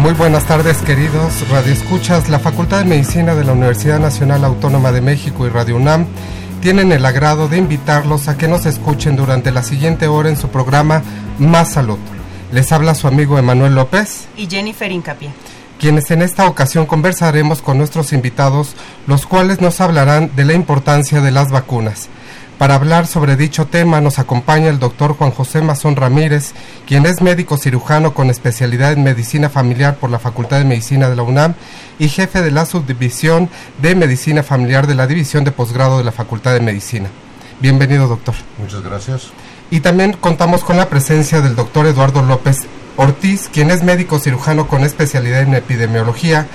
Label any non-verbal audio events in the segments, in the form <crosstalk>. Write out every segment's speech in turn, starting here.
Muy buenas tardes, queridos radioescuchas. La Facultad de Medicina de la Universidad Nacional Autónoma de México y Radio UNAM tienen el agrado de invitarlos a que nos escuchen durante la siguiente hora en su programa Más Salud. Les habla su amigo Emanuel López y Jennifer Incapié, quienes en esta ocasión conversaremos con nuestros invitados, los cuales nos hablarán de la importancia de las vacunas para hablar sobre dicho tema nos acompaña el doctor Juan José Mazón Ramírez, quien es médico cirujano con especialidad en medicina familiar por la Facultad de Medicina de la UNAM y jefe de la subdivisión de medicina familiar de la División de Posgrado de la Facultad de Medicina. Bienvenido, doctor. Muchas gracias. Y también contamos con la presencia del doctor Eduardo López Ortiz, quien es médico cirujano con especialidad en epidemiología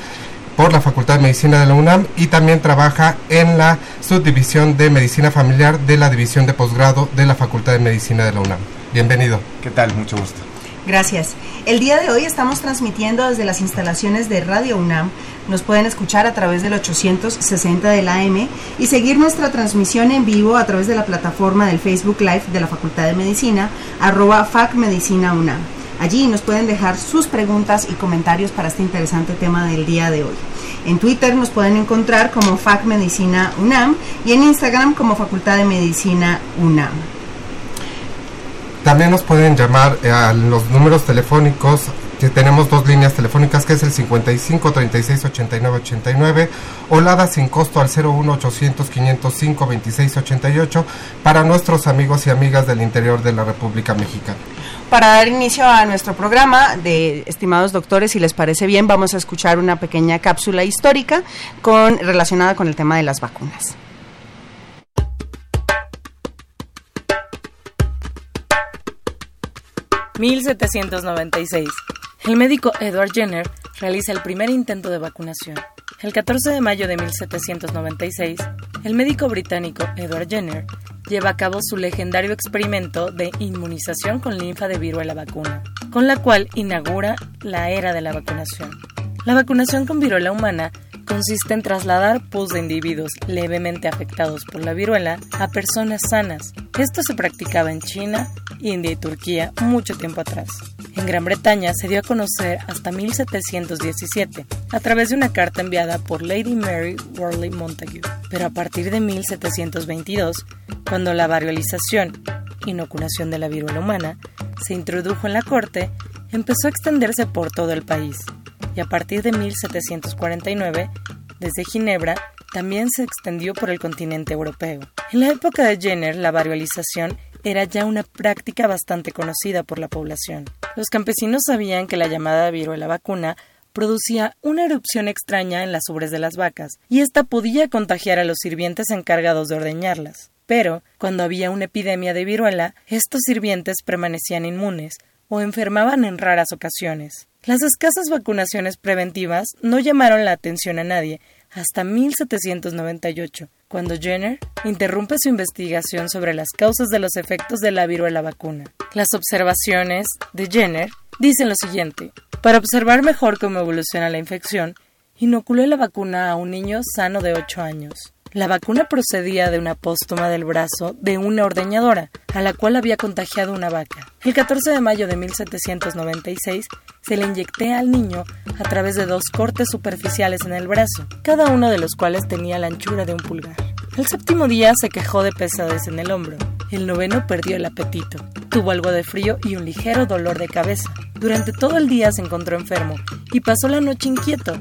por la Facultad de Medicina de la UNAM y también trabaja en la subdivisión de Medicina Familiar de la División de Posgrado de la Facultad de Medicina de la UNAM. Bienvenido. ¿Qué tal? Mucho gusto. Gracias. El día de hoy estamos transmitiendo desde las instalaciones de Radio UNAM. Nos pueden escuchar a través del 860 del AM y seguir nuestra transmisión en vivo a través de la plataforma del Facebook Live de la Facultad de Medicina, arroba FacMedicina UNAM. Allí nos pueden dejar sus preguntas y comentarios para este interesante tema del día de hoy. En Twitter nos pueden encontrar como Fac Medicina UNAM y en Instagram como Facultad de Medicina UNAM. También nos pueden llamar eh, a los números telefónicos que tenemos dos líneas telefónicas que es el 55 36 89 89 o la sin costo al 01 800 505 26 88 para nuestros amigos y amigas del interior de la República Mexicana. Para dar inicio a nuestro programa de estimados doctores, si les parece bien, vamos a escuchar una pequeña cápsula histórica con relacionada con el tema de las vacunas. ...1796... El médico Edward Jenner realiza el primer intento de vacunación. El 14 de mayo de 1796, el médico británico Edward Jenner lleva a cabo su legendario experimento de inmunización con linfa de viruela vacuna, con la cual inaugura la era de la vacunación. La vacunación con viruela humana consiste en trasladar pus de individuos levemente afectados por la viruela a personas sanas. Esto se practicaba en China, India y Turquía mucho tiempo atrás. En Gran Bretaña se dio a conocer hasta 1717 a través de una carta enviada por Lady Mary Worley Montagu. Pero a partir de 1722, cuando la variolización, inoculación de la viruela humana, se introdujo en la corte, empezó a extenderse por todo el país y a partir de 1749, desde Ginebra, también se extendió por el continente europeo. En la época de Jenner, la variolización era ya una práctica bastante conocida por la población. Los campesinos sabían que la llamada viruela vacuna producía una erupción extraña en las ubres de las vacas, y ésta podía contagiar a los sirvientes encargados de ordeñarlas. Pero, cuando había una epidemia de viruela, estos sirvientes permanecían inmunes o enfermaban en raras ocasiones. Las escasas vacunaciones preventivas no llamaron la atención a nadie hasta 1798, cuando Jenner interrumpe su investigación sobre las causas de los efectos de la viruela vacuna. Las observaciones de Jenner dicen lo siguiente: Para observar mejor cómo evoluciona la infección, inoculé la vacuna a un niño sano de 8 años. La vacuna procedía de una apóstoma del brazo de una ordeñadora, a la cual había contagiado una vaca. El 14 de mayo de 1796 se le inyecté al niño a través de dos cortes superficiales en el brazo, cada uno de los cuales tenía la anchura de un pulgar. El séptimo día se quejó de pesadez en el hombro. El noveno perdió el apetito. Tuvo algo de frío y un ligero dolor de cabeza. Durante todo el día se encontró enfermo y pasó la noche inquieto.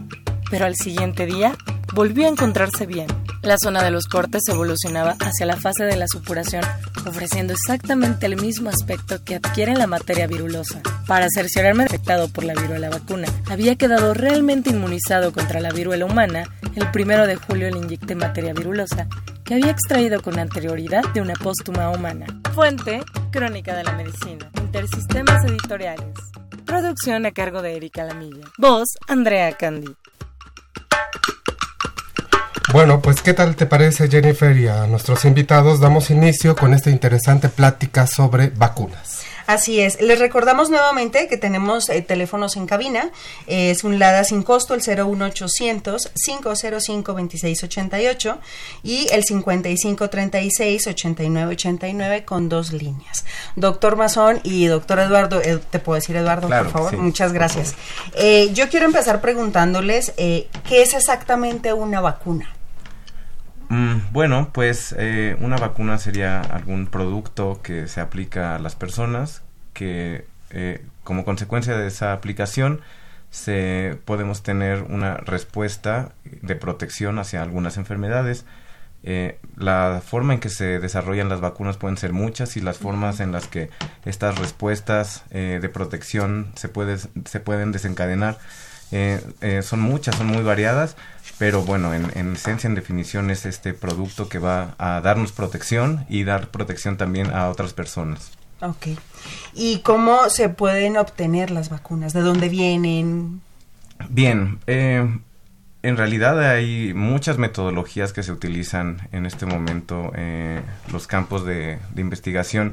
Pero al siguiente día volvió a encontrarse bien. La zona de los cortes evolucionaba hacia la fase de la supuración, ofreciendo exactamente el mismo aspecto que adquiere la materia virulosa. Para cerciorarme afectado por la viruela vacuna, había quedado realmente inmunizado contra la viruela humana, el primero de julio le inyecté materia virulosa que había extraído con anterioridad de una póstuma humana. Fuente, Crónica de la Medicina. Intersistemas Editoriales. Producción a cargo de Erika Lamilla. Voz, Andrea Candy. Bueno, pues ¿qué tal te parece Jennifer y a nuestros invitados? Damos inicio con esta interesante plática sobre vacunas. Así es. Les recordamos nuevamente que tenemos eh, teléfonos en cabina. Eh, es un LADA sin costo, el 01800 505 2688 y el 5536 8989 con dos líneas. Doctor Mazón y doctor Eduardo, eh, te puedo decir Eduardo, por favor. Muchas gracias. yo quiero empezar preguntándoles qué es exactamente una vacuna. Mm, bueno, pues eh, una vacuna sería algún producto que se aplica a las personas que eh, como consecuencia de esa aplicación se podemos tener una respuesta de protección hacia algunas enfermedades. Eh, la forma en que se desarrollan las vacunas pueden ser muchas y las formas en las que estas respuestas de protección se, puede, se pueden desencadenar son muchas, son muy variadas pero bueno, en, en, esencia, en definición, es este producto que va a darnos protección y dar protección también a otras personas. Ok. ¿Y cómo se pueden obtener las vacunas? ¿De dónde vienen? Bien, eh, en realidad hay muchas metodologías que se utilizan en este momento. Eh, los campos de, de investigación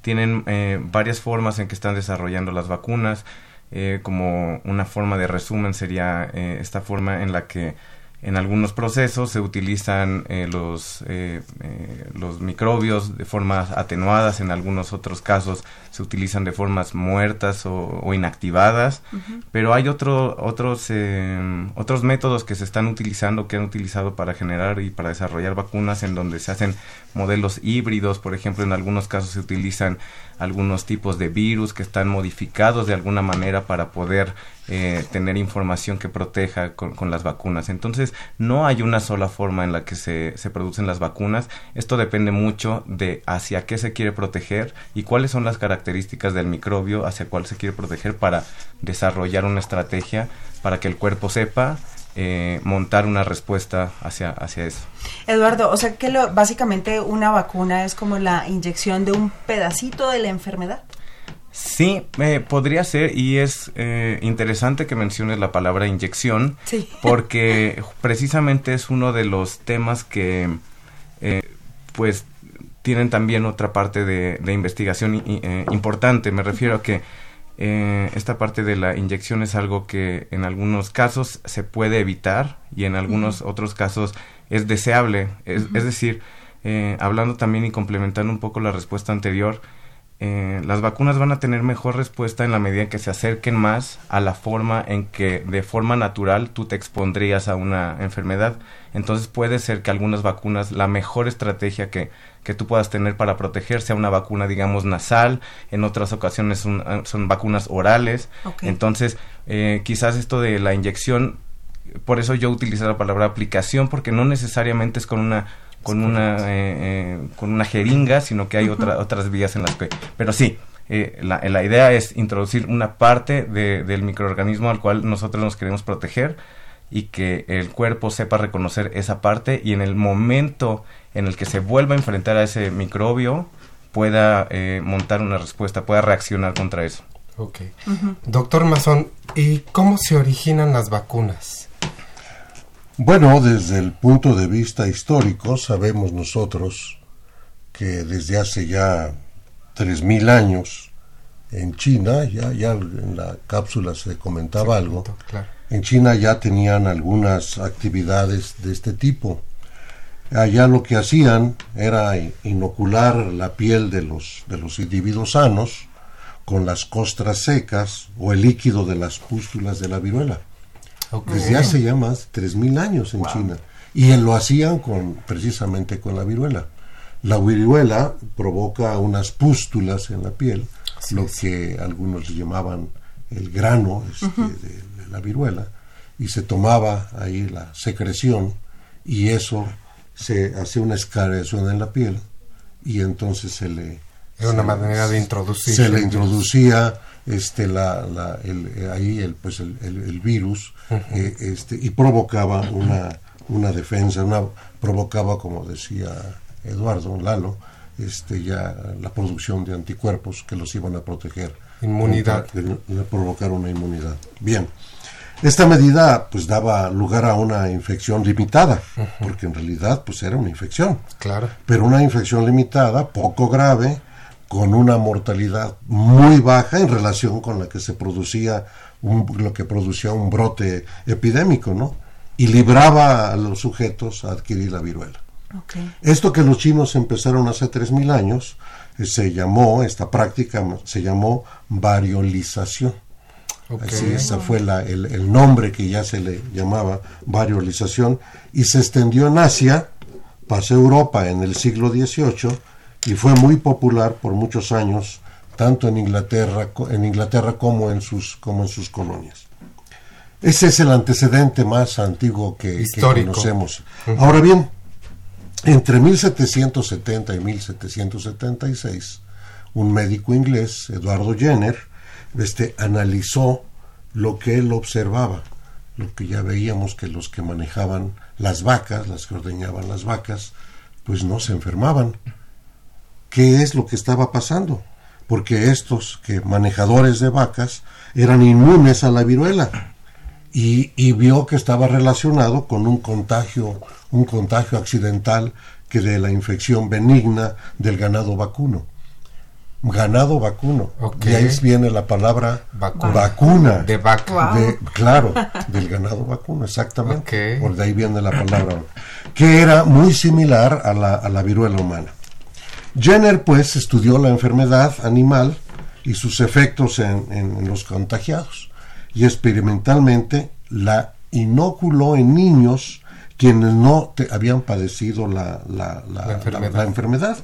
tienen eh, varias formas en que están desarrollando las vacunas. Eh, como una forma de resumen sería eh, esta forma en la que en algunos procesos se utilizan eh, los, eh, eh, los microbios de formas atenuadas, en algunos otros casos se utilizan de formas muertas o, inactivadas, pero hay otro, otros, otros métodos que se están utilizando, que han utilizado para generar y para desarrollar vacunas en donde se hacen modelos híbridos, por ejemplo, en algunos casos se utilizan algunos tipos de virus que están modificados de alguna manera para poder eh, tener información que proteja con, las vacunas. Entonces, no hay una sola forma en la que se, se producen las vacunas. Esto depende mucho de hacia qué se quiere proteger y cuáles son las características del microbio hacia cuál se quiere proteger para desarrollar una estrategia para que el cuerpo sepa eh, montar una respuesta hacia, hacia eso. Eduardo, o sea que lo, básicamente una vacuna es como la inyección de un pedacito de la enfermedad. Sí, eh, podría ser y es eh, interesante que menciones la palabra inyección <laughs> porque precisamente es uno de los temas que eh, pues tienen también otra parte de, investigación importante. Me refiero a que esta parte de la inyección es algo que en algunos casos se puede evitar y en algunos otros casos es deseable. Es, es decir, hablando también y complementando un poco la respuesta anterior, eh, las vacunas van a tener mejor respuesta en la medida en que se acerquen más a la forma en que de forma natural tú te expondrías a una enfermedad. Entonces puede ser que algunas vacunas, la mejor estrategia que, que tú puedas tener para proteger sea una vacuna, digamos, nasal, en otras ocasiones son, son vacunas orales. Entonces, eh, quizás esto de la inyección, por eso yo utilizo la palabra aplicación, porque no necesariamente es con una con una eh, eh, con una jeringa, sino que hay otras vías en las que... Pero sí, eh, la, la, idea es introducir una parte de, del microorganismo al cual nosotros nos queremos proteger y que el cuerpo sepa reconocer esa parte y en el momento en el que se vuelva a enfrentar a ese microbio pueda montar una respuesta, pueda reaccionar contra eso. Ok. Doctor Mazón, ¿y cómo se originan las vacunas? Bueno, desde el punto de vista histórico, sabemos nosotros que desde hace ya 3.000 años en China, ya, ya en la cápsula se comentaba algo, en China ya tenían algunas actividades de este tipo. Allá lo que hacían era inocular la piel de los, de los individuos sanos con las costras secas o el líquido de las pústulas de la viruela. Desde hace ya más de 3.000 años en China. Y lo hacían con, precisamente con la viruela. La viruela provoca unas pústulas en la piel, lo que algunos llamaban el grano este, de, la viruela, y se tomaba ahí la secreción y eso se hace una escariación en la piel y entonces se le... Era una manera de introducir. Se le introducía este la, la el, ahí el pues el, el, virus eh, este y provocaba una una defensa una provocaba como decía Eduardo Lalo este ya la producción de anticuerpos que los iban a proteger. Inmunidad. De, provocar una inmunidad. Bien esta medida pues daba lugar a una infección limitada porque en realidad pues era una infección claro pero una infección limitada poco grave con una mortalidad muy baja en relación con la que se producía un, lo que producía un brote epidémico, ¿no? Y libraba a los sujetos a adquirir la viruela. Esto que los chinos empezaron hace 3.000 años, eh, se llamó, esta práctica se llamó variolización. Así, ese fue la, el, el, nombre que ya se le llamaba variolización y se extendió en Asia, pasó a Europa en el siglo XVIII y fue muy popular por muchos años tanto en Inglaterra, en Inglaterra como, en sus, como en sus colonias. Ese es el antecedente más antiguo que, conocemos. Ahora bien, entre 1770 y 1776, un médico inglés, Eduardo Jenner, este, analizó lo que él observaba, lo que ya veíamos que los que manejaban las vacas, las que ordeñaban las vacas, pues no se enfermaban qué es lo que estaba pasando, porque estos que manejadores de vacas eran inmunes a la viruela y, y, vio que estaba relacionado con un contagio, un contagio accidental que de la infección benigna del ganado vacuno. Ganado vacuno. Y ahí viene la palabra vacuna. De vaca. claro, del ganado vacuno, exactamente. Por de ahí viene la palabra. Que era muy similar a la, a la viruela humana. Jenner pues estudió la enfermedad animal y sus efectos en, los contagiados y experimentalmente la inoculó en niños quienes no habían padecido la, la, enfermedad.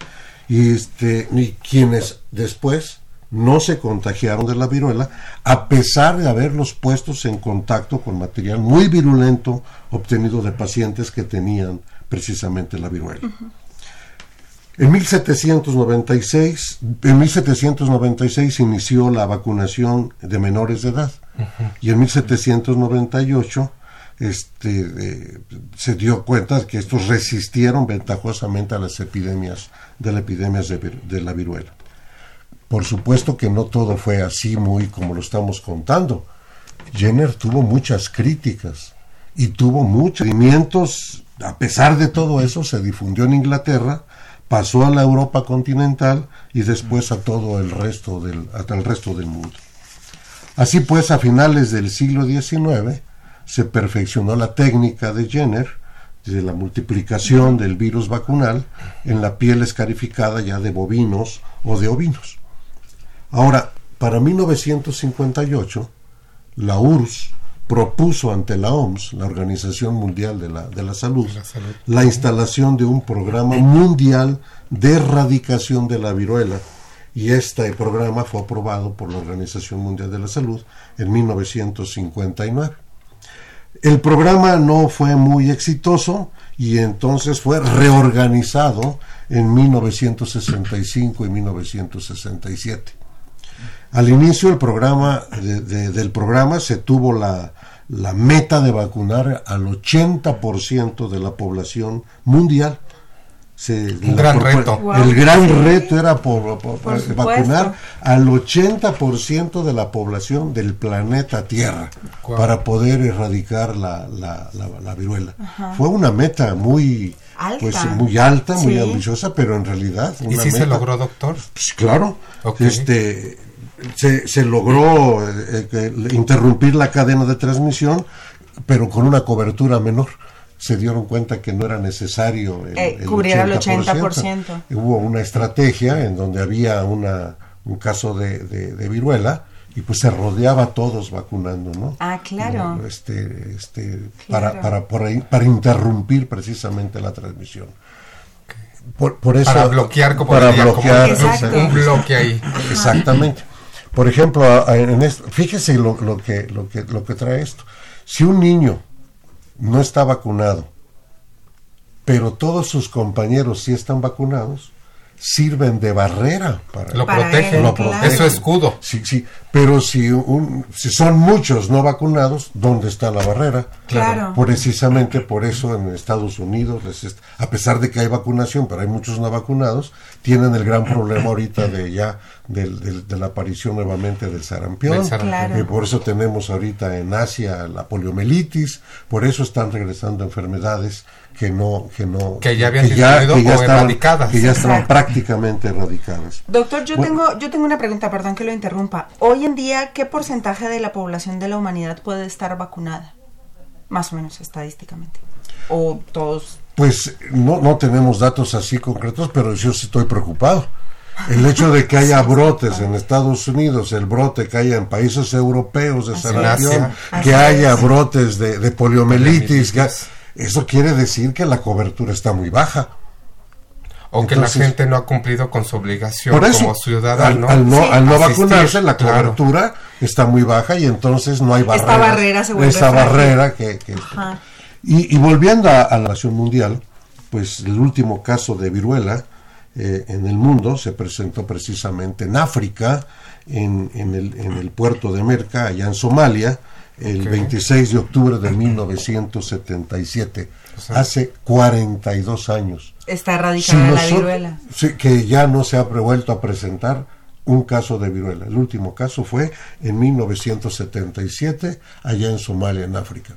Y, este, y quienes después no se contagiaron de la viruela a pesar de haberlos puestos en contacto con material muy virulento obtenido de pacientes que tenían precisamente la viruela. En 1796, en 1796 inició la vacunación de menores de edad. Y en 1798 este, eh, se dio cuenta de que estos resistieron ventajosamente a las epidemias de la epidemia de, la viruela. Por supuesto que no todo fue así muy como lo estamos contando. Jenner tuvo muchas críticas y tuvo muchos movimientos. A pesar de todo eso, se difundió en Inglaterra pasó a la Europa continental y después a todo el resto del, hasta el resto del mundo. Así pues, a finales del siglo XIX se perfeccionó la técnica de Jenner de la multiplicación del virus vacunal en la piel escarificada ya de bovinos o de ovinos. Ahora, para 1958, la URSS propuso ante la OMS, la Organización Mundial de la, de la, Salud, la, instalación de un programa mundial de erradicación de la viruela y este programa fue aprobado por la Organización Mundial de la Salud en 1959. El programa no fue muy exitoso y entonces fue reorganizado en 1965 y 1967 al inicio del programa, se tuvo la, meta de vacunar al 80% de la población mundial. Un gran reto. El gran reto era por, vacunar al 80% de la población del planeta Tierra para poder erradicar la, la, viruela. Fue una meta muy, alta. Pues, muy alta, muy ambiciosa, pero en realidad... ¿Y si se logró, doctor? Pues, claro. Este, se, se logró eh, eh, interrumpir la cadena de transmisión, pero con una cobertura menor. Se dieron cuenta que no era necesario el, cubrir el 80%. Hubo una estrategia en donde había una, un caso de, de, viruela y pues se rodeaba a todos vacunando, ¿no? Ah, claro. Este, este, Para, para, para interrumpir precisamente la transmisión. Por, por eso, para bloquear como para bloquear un bloque ahí. Exactamente. Por ejemplo, en fíjese lo, que, lo, que, lo que trae esto. Si un niño no está vacunado pero todos sus compañeros sí están vacunados, sirven de barrera para lo Para protege, él, lo claro. protege. es escudo. Sí, sí, pero si, un, si son muchos no vacunados, ¿dónde está la barrera? Claro. Precisamente por eso en Estados Unidos, les est- a pesar de que hay vacunación, pero hay muchos no vacunados, tienen el gran problema ahorita de ya del- del- de la aparición nuevamente del sarampión. Del sarampión. Claro. Eh, por eso tenemos ahorita en Asia la poliomielitis, por eso están regresando enfermedades que no que no Que ya habían disminuido o estaban- erradicadas. que ya estaban prácticamente erradicadas. Doctor, yo Bueno. tengo yo tengo una pregunta, perdón que lo interrumpa. Hoy en día, ¿qué porcentaje de la población de la humanidad puede estar vacunada? Más o menos estadísticamente. O todos. Pues no, no tenemos datos así concretos, pero yo sí estoy preocupado. El hecho de que haya brotes en Estados Unidos, el brote que haya en países europeos de. Así que haya es. brotes de, de poliomielitis, que- eso quiere decir que la cobertura está muy baja. O que Entonces- la gente no ha cumplido con su obligación Por eso, como ciudadano. al, al no, Sí. al no Asistir, vacunarse, la claro. cobertura está muy baja y entonces no hay Esta barrera. barrera se vuelve Esa frágil. barrera que... que- Ajá. y, y volviendo a, a la nación mundial, pues el último caso de viruela eh, en el mundo se presentó precisamente en África, en, en el, en el puerto de Merca, allá en Somalia, el Ok. 26 de octubre de 1977, O sea, hace 42 años. Está Si erradicada la viruela. sí, que ya no se ha vuelto a presentar un caso de viruela. El último caso fue en 1977, allá en Somalia, en África.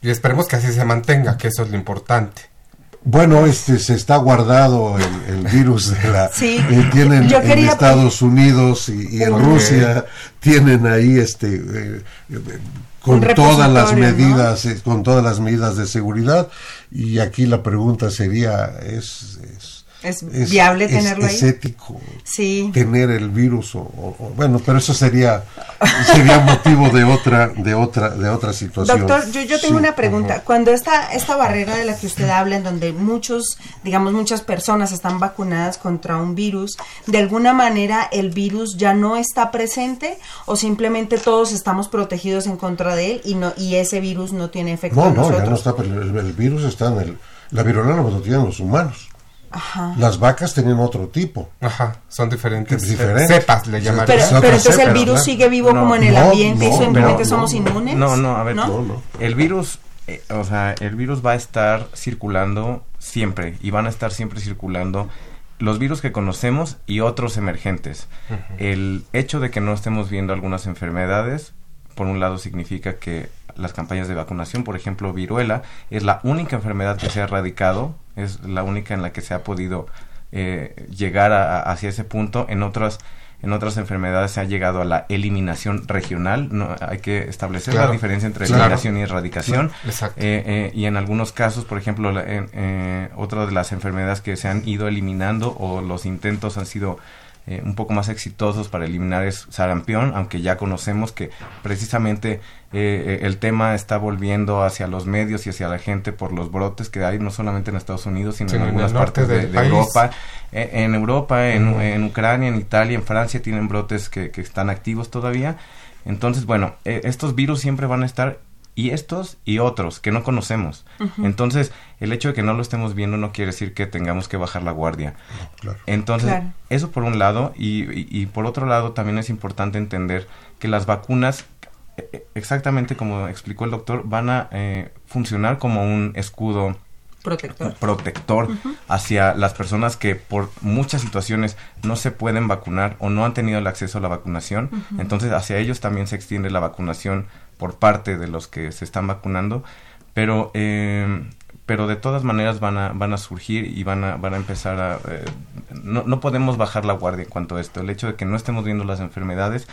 Y esperemos que así se mantenga, que eso es lo importante. Bueno, este se está guardado el, el virus de la <laughs> Sí. eh, tienen Yo en Estados Unidos y, y en. Rusia tienen ahí este eh, eh, con todas las medidas con todas las medidas de seguridad y aquí la pregunta sería es es, ¿Es viable tenerlo es ahí? ético Sí. tener el virus o, o- o- bueno pero eso sería sería motivo de otra de otra de otra situación Doctor, yo, yo tengo Sí, una pregunta. Cuando esta, esta barrera de la que usted habla, en donde muchos, digamos, muchas personas están vacunadas contra un virus, ¿de alguna manera el virus ya no está presente o simplemente todos estamos protegidos en contra de él y no y ese virus no tiene efecto No, en no, ya nosotros? no está, el, el virus está en el... La viruela lo tienen los humanos. Ajá. Las vacas tenían otro tipo. Ajá, son diferentes. Es diferente. Cepas le Sí. llamarían. Pero, entonces el virus ¿verdad? sigue vivo No, como en el no, ambiente y no, simplemente no, somos no. inmunes. No, no, a ver, No, no. el virus, eh, o sea, el virus va a estar circulando siempre y van a estar siempre circulando los virus que conocemos y otros emergentes. El hecho de que no estemos viendo algunas enfermedades, por un lado, significa que las campañas de vacunación, por ejemplo, viruela, es la única enfermedad que se ha erradicado, es la única en la que se ha podido eh, llegar a- a- hacia ese punto. En otras en otras enfermedades se ha llegado a la eliminación regional. No, hay que establecer Claro, la diferencia entre claro. eliminación y erradicación. Eh, eh, y en algunos casos, por ejemplo, la- en, eh, otra de las enfermedades que se han ido eliminando o los intentos han sido eh, un poco más exitosos para eliminar es sarampión, aunque ya conocemos que precisamente eh, eh, el tema está volviendo hacia los medios y hacia la gente por los brotes que hay no solamente en Estados Unidos, sino, en el algunas partes de. Europa. Eh, en Europa, en, en Ucrania, en Italia, en Francia tienen brotes que, que están activos todavía. Entonces, bueno, estos virus siempre van a estar y estos y otros que no conocemos. Entonces, el hecho de que no lo estemos viendo no quiere decir que tengamos que bajar la guardia. Claro. Entonces, Claro. eso por un lado, y, y- y por otro lado también es importante entender que las vacunas, eh, eh, exactamente como explicó el doctor, van a eh, funcionar como un escudo Protector. protector hacia las personas que por muchas situaciones no se pueden vacunar o no han tenido el acceso a la vacunación. Entonces, hacia ellos también se extiende la vacunación por parte de los que se están vacunando, pero eh, pero de todas maneras van a van a surgir y van a van a empezar a eh, no, no podemos bajar la guardia en cuanto a esto. El hecho de que no estemos viendo las enfermedades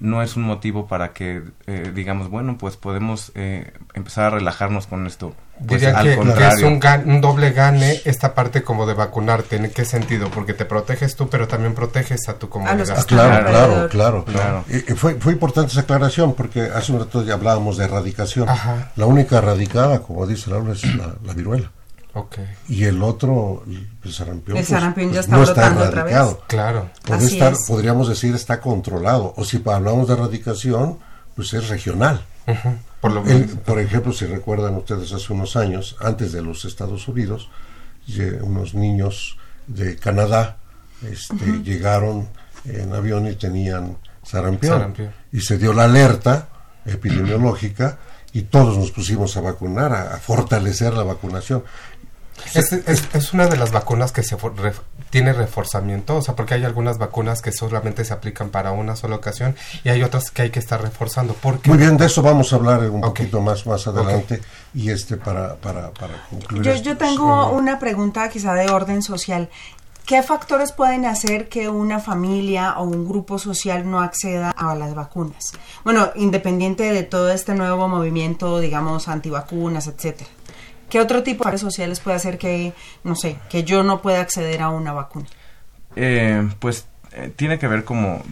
no es un motivo para que eh, digamos bueno pues podemos eh, empezar a relajarnos con esto. Pues, Diría al que, que es contrario. un, gan- un doble gane esta parte como de vacunarte. ¿En qué sentido? Porque te proteges tú, pero también proteges a tu comunidad. Ah, claro, claro, claro, Claro. Y- y fue, fue importante esa aclaración porque hace un rato ya hablábamos de erradicación. Ajá. La única erradicada, como dice Laura, es la, la viruela. Ok, Y el otro, el sarampión, El pues, sarampión ya pues, está no está otra erradicado. claro. Puede estar, es. podríamos decir, está controlado. O si hablamos de erradicación, pues es regional. por, lo menos. por ejemplo, si recuerdan ustedes hace unos años, antes de los Estados Unidos, unos niños de Canadá este, llegaron en avión y tenían sarampión, y se dio la alerta epidemiológica y todos nos pusimos a vacunar, a, fortalecer la vacunación. Es, es, una de las vacunas que se tiene reforzamiento, o sea, porque hay algunas vacunas que solamente se aplican para una sola ocasión y hay otras que hay que estar reforzando. porque Muy bien, de eso vamos a hablar un poquito más más adelante y este para, para, para concluir. Yo, yo tengo una pregunta quizá de orden social. ¿Qué factores pueden hacer que una familia o un grupo social no acceda a las vacunas? Bueno, independiente de todo este nuevo movimiento, digamos, antivacunas, etcétera. ¿Qué otro tipo de factores sociales puede hacer que, no sé, que yo no pueda acceder a una vacuna? Eh, pues eh, tiene que ver como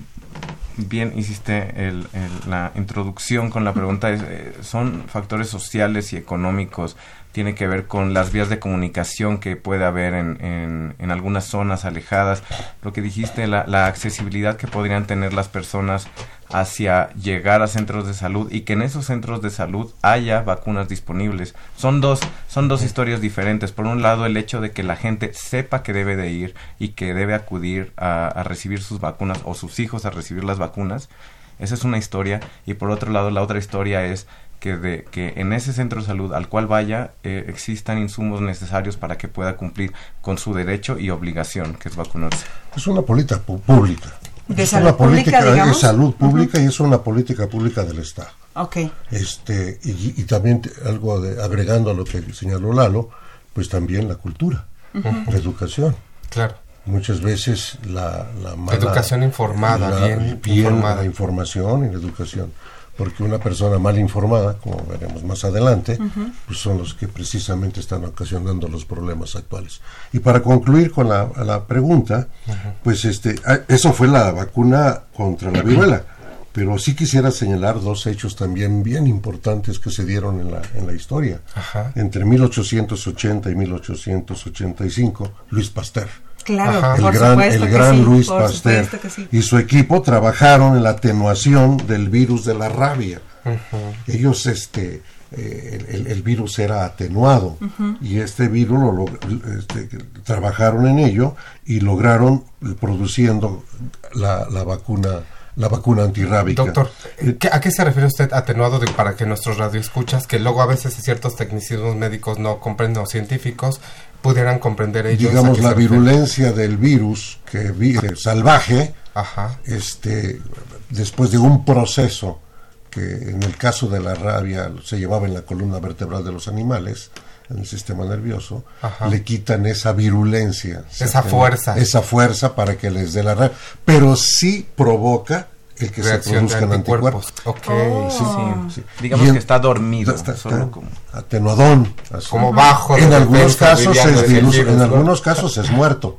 bien hiciste el, la introducción con la pregunta, eh, son factores sociales y económicos tiene que ver con las vías de comunicación que puede haber en, en, algunas zonas alejadas. Lo que dijiste, la, la, accesibilidad que podrían tener las personas hacia llegar a centros de salud y que en esos centros de salud haya vacunas disponibles. Son dos, son dos historias diferentes. Por un lado, el hecho de que la gente sepa que debe de ir y que debe acudir a, a recibir sus vacunas o sus hijos a recibir las vacunas. Esa es una historia. Y por otro lado, la otra historia es que, de, que en ese centro de salud al cual vaya eh, existan insumos necesarios para que pueda cumplir con su derecho y obligación, que es vacunarse. Es una política pública. De salud pública, digamos? De salud pública y es una política pública del Estado. Okay. Este, y, también algo de, agregando a lo que señaló Lalo, pues también la cultura, la educación. Claro. Muchas veces la, la educación informada, bien, informada. la información y la educación porque una persona mal informada, como veremos más adelante, pues son los que precisamente están ocasionando los problemas actuales. Y para concluir con la, pregunta, pues este, ah, eso fue la vacuna contra la viruela, pero sí quisiera señalar dos hechos también bien importantes que se dieron en la, en la historia. Entre 1880 y 1885, Luis Pasteur Claro, el gran, el gran Luis Pasteur y su equipo trabajaron en la atenuación del virus de la rabia. Ellos, este, eh, el, virus era atenuado y este virus lo, este, trabajaron en ello y lograron produciendo la, la vacuna la vacuna antirrábica. Doctor, eh, ¿a qué se refiere usted atenuado de, para que nuestros radioescuchas, que luego a veces ciertos tecnicismos médicos no comprenden o científicos, pudieran comprender ellos. Digamos, la virulencia del virus que salvaje, este después de un proceso que en el caso de la rabia se llevaba en la columna vertebral de los animales, en el sistema nervioso, le quitan esa virulencia. Esa fuerza. Esa fuerza para que les dé la rabia. Pero sí provoca el que se produzcan anticuerpos. Oh. sí, Digamos que está dormido, atenuadón, como bajo. En algunos casos es en algunos casos es muerto.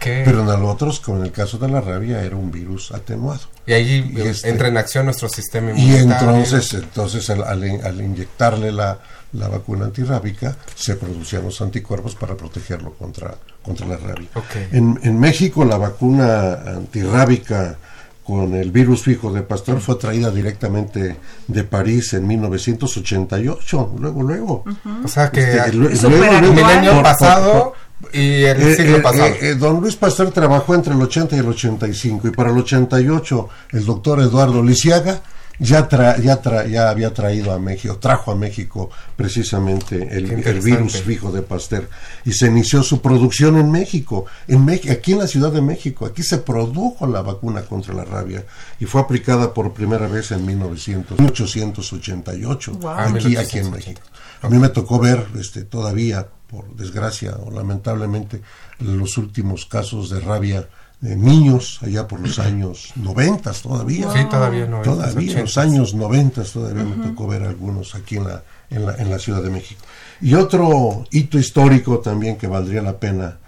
Pero en los otros, como en el caso de la rabia, era un virus atenuado. Y ahí este entra en acción nuestro sistema inmunitario. Y entonces, entonces al, inyectarle la, la, vacuna antirrábica, se producían los anticuerpos para protegerlo contra, contra la rabia. En, en México, la vacuna antirrábica con el virus fijo de Pasteur fue traída directamente de París en 1988, luego, luego. O sea que este, el año pasado y el eh, siglo eh, pasado. Eh, don Luis Pasteur trabajó entre el 80 y el 85 y para el 88 el doctor Eduardo Lisiaga ya, ya, ya había traído a México, trajo a México precisamente el, virus fijo de Pasteur. Y se inició su producción en México, en aquí en la Ciudad de México, aquí se produjo la vacuna contra la rabia y fue aplicada por primera vez en 1900, 1888, aquí, aquí en México. A mí me tocó ver este, todavía, por desgracia o lamentablemente, los últimos casos de rabia niños allá por los años 90 todavía. Sí, todavía no. Todavía, los años 90 todavía me tocó ver algunos aquí en la, en la, en la Ciudad de México. Y otro hito histórico también que valdría la pena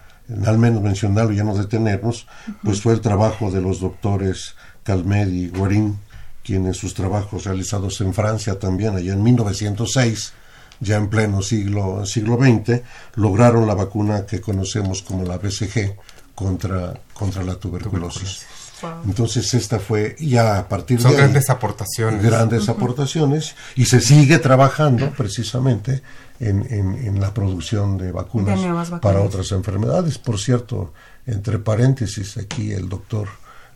al menos mencionarlo y ya no detenernos, pues fue el trabajo de los doctores Calmed y Guarín, quienes en sus trabajos realizados en Francia también, allá en 1906, ya en pleno siglo, siglo XX, lograron la vacuna que conocemos como la BCG, contra, contra la tuberculosis. Entonces esta fue ya a partir Son de... grandes aportaciones. Grandes aportaciones y se sigue trabajando precisamente en, en, la producción de vacunas, para otras enfermedades. Por cierto, entre paréntesis, aquí el doctor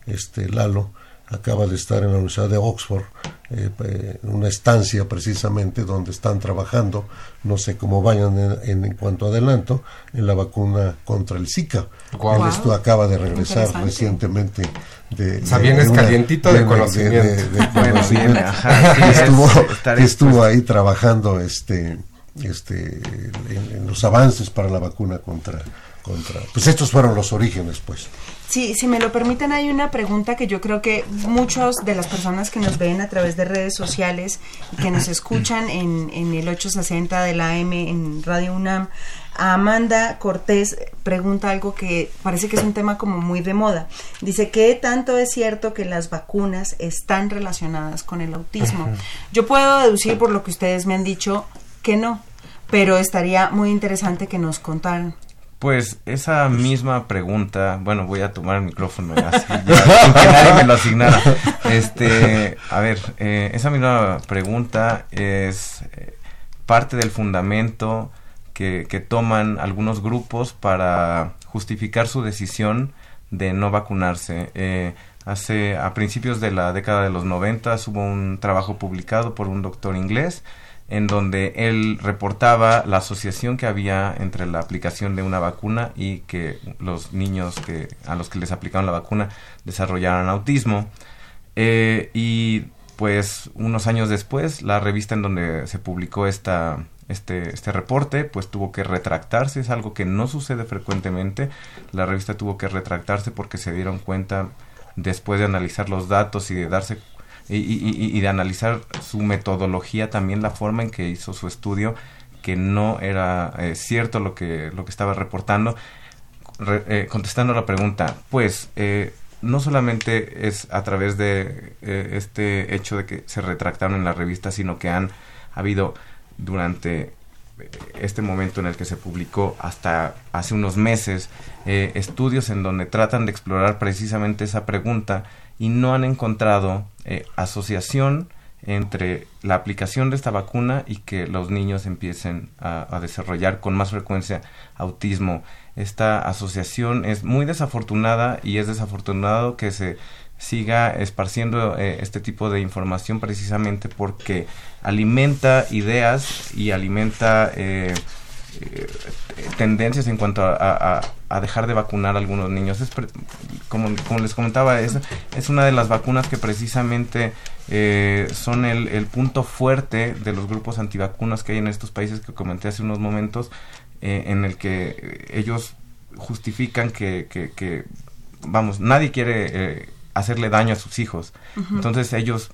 este, Lalo acaba de estar en la Universidad de Oxford, eh, en una estancia precisamente donde están trabajando, no sé cómo vayan en, en, cuanto adelanto, en la vacuna contra el Zika. Esto acaba de regresar recientemente de... Sabien calientito de, conocimiento. que <laughs> estuvo, ahí trabajando este, este, en los avances para la vacuna contra contra. Pues estos fueron los orígenes, pues. Sí, si me lo permiten, hay una pregunta que yo creo que muchos de las personas que nos ven a través de redes sociales y que nos escuchan en, en el 860 de la AM en Radio UNAM, Amanda Cortés pregunta algo que parece que es un tema como muy de moda. Dice, ¿qué tanto es cierto que las vacunas están relacionadas con el autismo? Yo puedo deducir por lo que ustedes me han dicho que no, pero estaría muy interesante que nos contaran. Pues esa misma pregunta, bueno, voy a tomar el micrófono así, ya, <laughs> que nadie me lo asignara. Este, a ver, eh, esa misma pregunta es eh, parte del fundamento que, que, toman algunos grupos para justificar su decisión de no vacunarse. Eh, hace, a principios de la década de los 90 hubo un trabajo publicado por un doctor inglés en donde él reportaba la asociación que había entre la aplicación de una vacuna y que los niños que, a los que les aplicaban la vacuna desarrollaran autismo. Eh, y pues unos años después, la revista en donde se publicó esta, este, este reporte, pues tuvo que retractarse, es algo que no sucede frecuentemente. La revista tuvo que retractarse porque se dieron cuenta después de analizar los datos y de darse y, de analizar su metodología, también la forma en que hizo su estudio, que no era eh, cierto lo que, lo que estaba reportando. Eh, contestando la pregunta, pues eh, no solamente es a través de este hecho de que se retractaron en la revista, sino que han habido durante este momento en el que se publicó hasta hace unos meses estudios en donde tratan de explorar precisamente esa pregunta y no han encontrado eh, asociación entre la aplicación de esta vacuna y que los niños empiecen a, desarrollar con más frecuencia autismo. Esta asociación es muy desafortunada y es desafortunado que se siga esparciendo eh, este tipo de información precisamente porque alimenta ideas y alimenta eh, eh, tendencias en cuanto a, dejar de vacunar a algunos niños. Es como, como, les comentaba, es, es una de las vacunas que precisamente eh, son el, punto fuerte de los grupos antivacunas que hay en estos países que comenté hace unos momentos, eh, en el que ellos justifican que, que, vamos, nadie quiere hacerle daño a sus hijos. Entonces ellos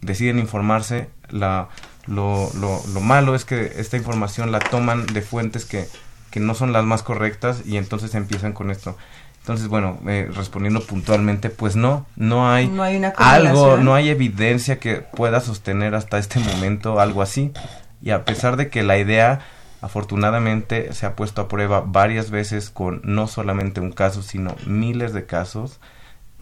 deciden informarse, la lo, lo, lo, malo es que esta información la toman de fuentes que, que no son las más correctas y entonces empiezan con esto. Entonces, bueno, eh, respondiendo puntualmente, pues no, no hay, algo, no hay evidencia que pueda sostener hasta este momento algo así. Y a pesar de que la idea, afortunadamente, se ha puesto a prueba varias veces con no solamente un caso, sino miles de casos,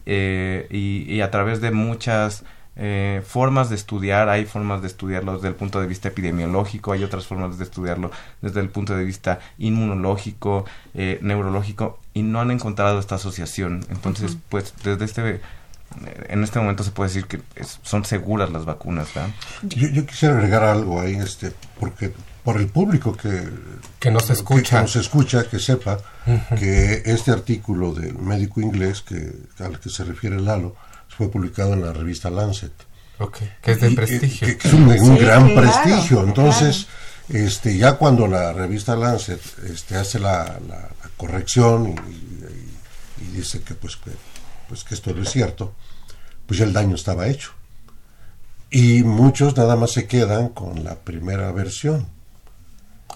eh, y, y a través de muchas eh, formas de estudiar, hay formas de estudiarlo desde el punto de vista epidemiológico, hay otras formas de estudiarlo desde el punto de vista inmunológico, eh, neurológico, y no han encontrado esta asociación. Entonces, pues desde este eh, en este momento se puede decir que son seguras las vacunas. Yo, quisiera agregar algo ahí, este, porque por el público que, que nos escucha, que, nos escucha, que sepa que este artículo del médico inglés que al que se refiere Lalo fue publicado en la revista Lancet. que es de prestigio. Que, es un, gran prestigio. Entonces, este, ya cuando la revista Lancet este, hace la, corrección y, dice que pues, que pues que esto no es cierto, pues ya el daño estaba hecho. Y muchos nada más se quedan con la primera versión.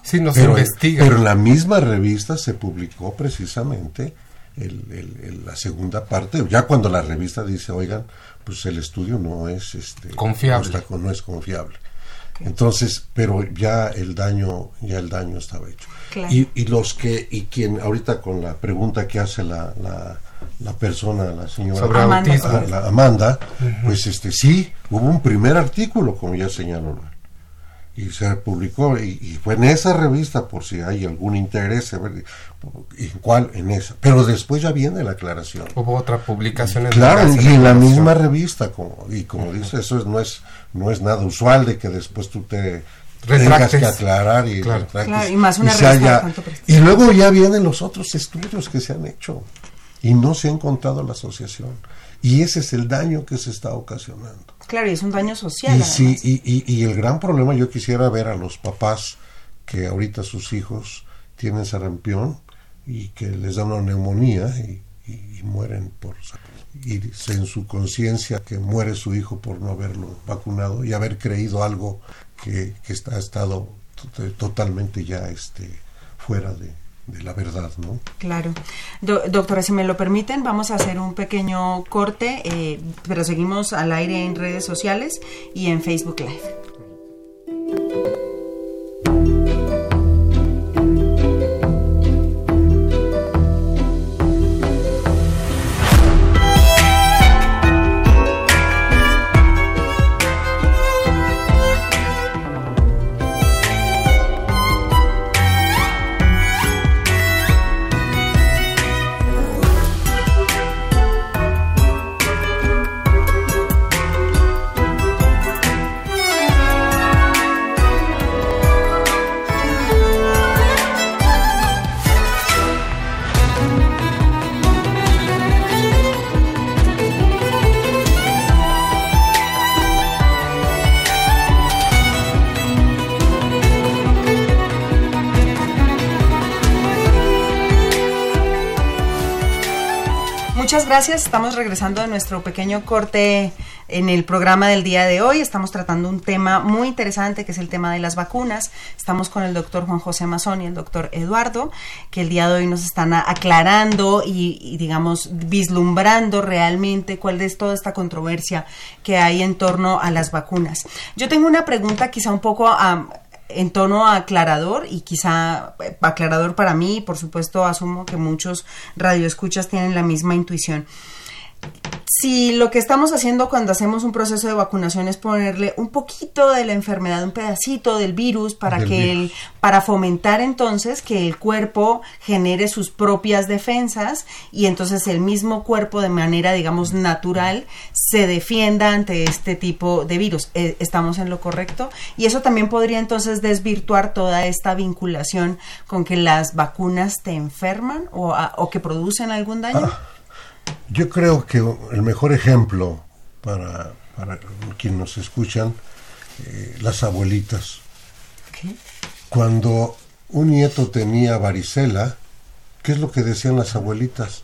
Sí, no se investiga. Pero en la misma revista se publicó precisamente el, la segunda parte, ya cuando la revista dice, oigan, pues el estudio no es este confiable. No, es confiable. Entonces, pero ya el daño, ya el daño estaba hecho. Y, y, los que, y quien ahorita con la pregunta que hace la, la persona, la señora Sobre Amanda. autismo. a- la Amanda, pues este sí, hubo un primer artículo, como ya señaló, y se publicó, y, y fue en esa revista, por si hay algún interés, a ver, ¿en cuál? En esa. Pero después ya viene la aclaración. Hubo otra publicación en Claro, y en la misma revista, como, y como dice, eso es- no es no es nada usual de que después tú te tengas que aclarar y Claro. y más una haya- prestigio. y luego ya vienen los otros estudios que se han hecho y no se ha encontrado la asociación y ese es el daño que se está ocasionando Claro, y es un daño social. y, sí, y, y- y el gran problema, yo quisiera ver a los papás que ahorita sus hijos tienen sarampión y que les da una neumonía y, mueren por y en su conciencia que muere su hijo por no haberlo vacunado y haber creído algo que, que está, ha estado to- totalmente ya este, fuera de, de la verdad, ¿no? Claro. Do- doctora, si me lo permiten, vamos a hacer un pequeño corte, eh, pero seguimos al aire en redes sociales y en Facebook Live. Gracias. Estamos regresando a nuestro pequeño corte en el programa del día de hoy. Estamos tratando un tema muy interesante que es el tema de las vacunas. Estamos con el doctor Juan José Mazón y el doctor Eduardo, que el día de hoy nos están aclarando y, digamos, vislumbrando realmente cuál es toda esta controversia que hay en torno a las vacunas. Yo tengo una pregunta quizá un poco... am, en tono aclarador y quizá eh, aclarador para mí, por supuesto asumo que muchos radioescuchas tienen la misma intuición. Si lo que estamos haciendo cuando hacemos un proceso de vacunación es ponerle un poquito de la enfermedad, un pedacito del virus para Del que virus. el, para fomentar entonces que el cuerpo genere sus propias defensas y entonces el mismo cuerpo de manera digamos natural se defienda ante este tipo de virus. Eh, ¿Estamos en lo correcto? Y eso también podría entonces desvirtuar toda esta vinculación con que las vacunas te enferman o, a- o que producen algún daño. Ah, Yo creo que el mejor ejemplo para, para quienes nos escuchan, eh, las abuelitas. ¿Qué? Cuando un nieto tenía varicela, ¿qué es lo que decían las abuelitas?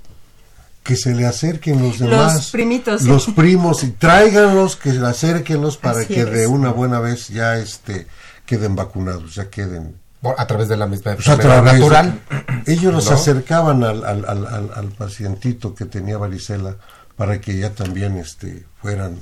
Que se le acerquen los Los demás. primitos. Los primos, y tráiganlos, que se acérquenlos para Así que es. de una buena vez ya este, queden vacunados, ya queden a través de la misma pues, natural. Ellos los ¿no? acercaban al, al, al, al, al pacientito que tenía varicela para que ya también este, fueran,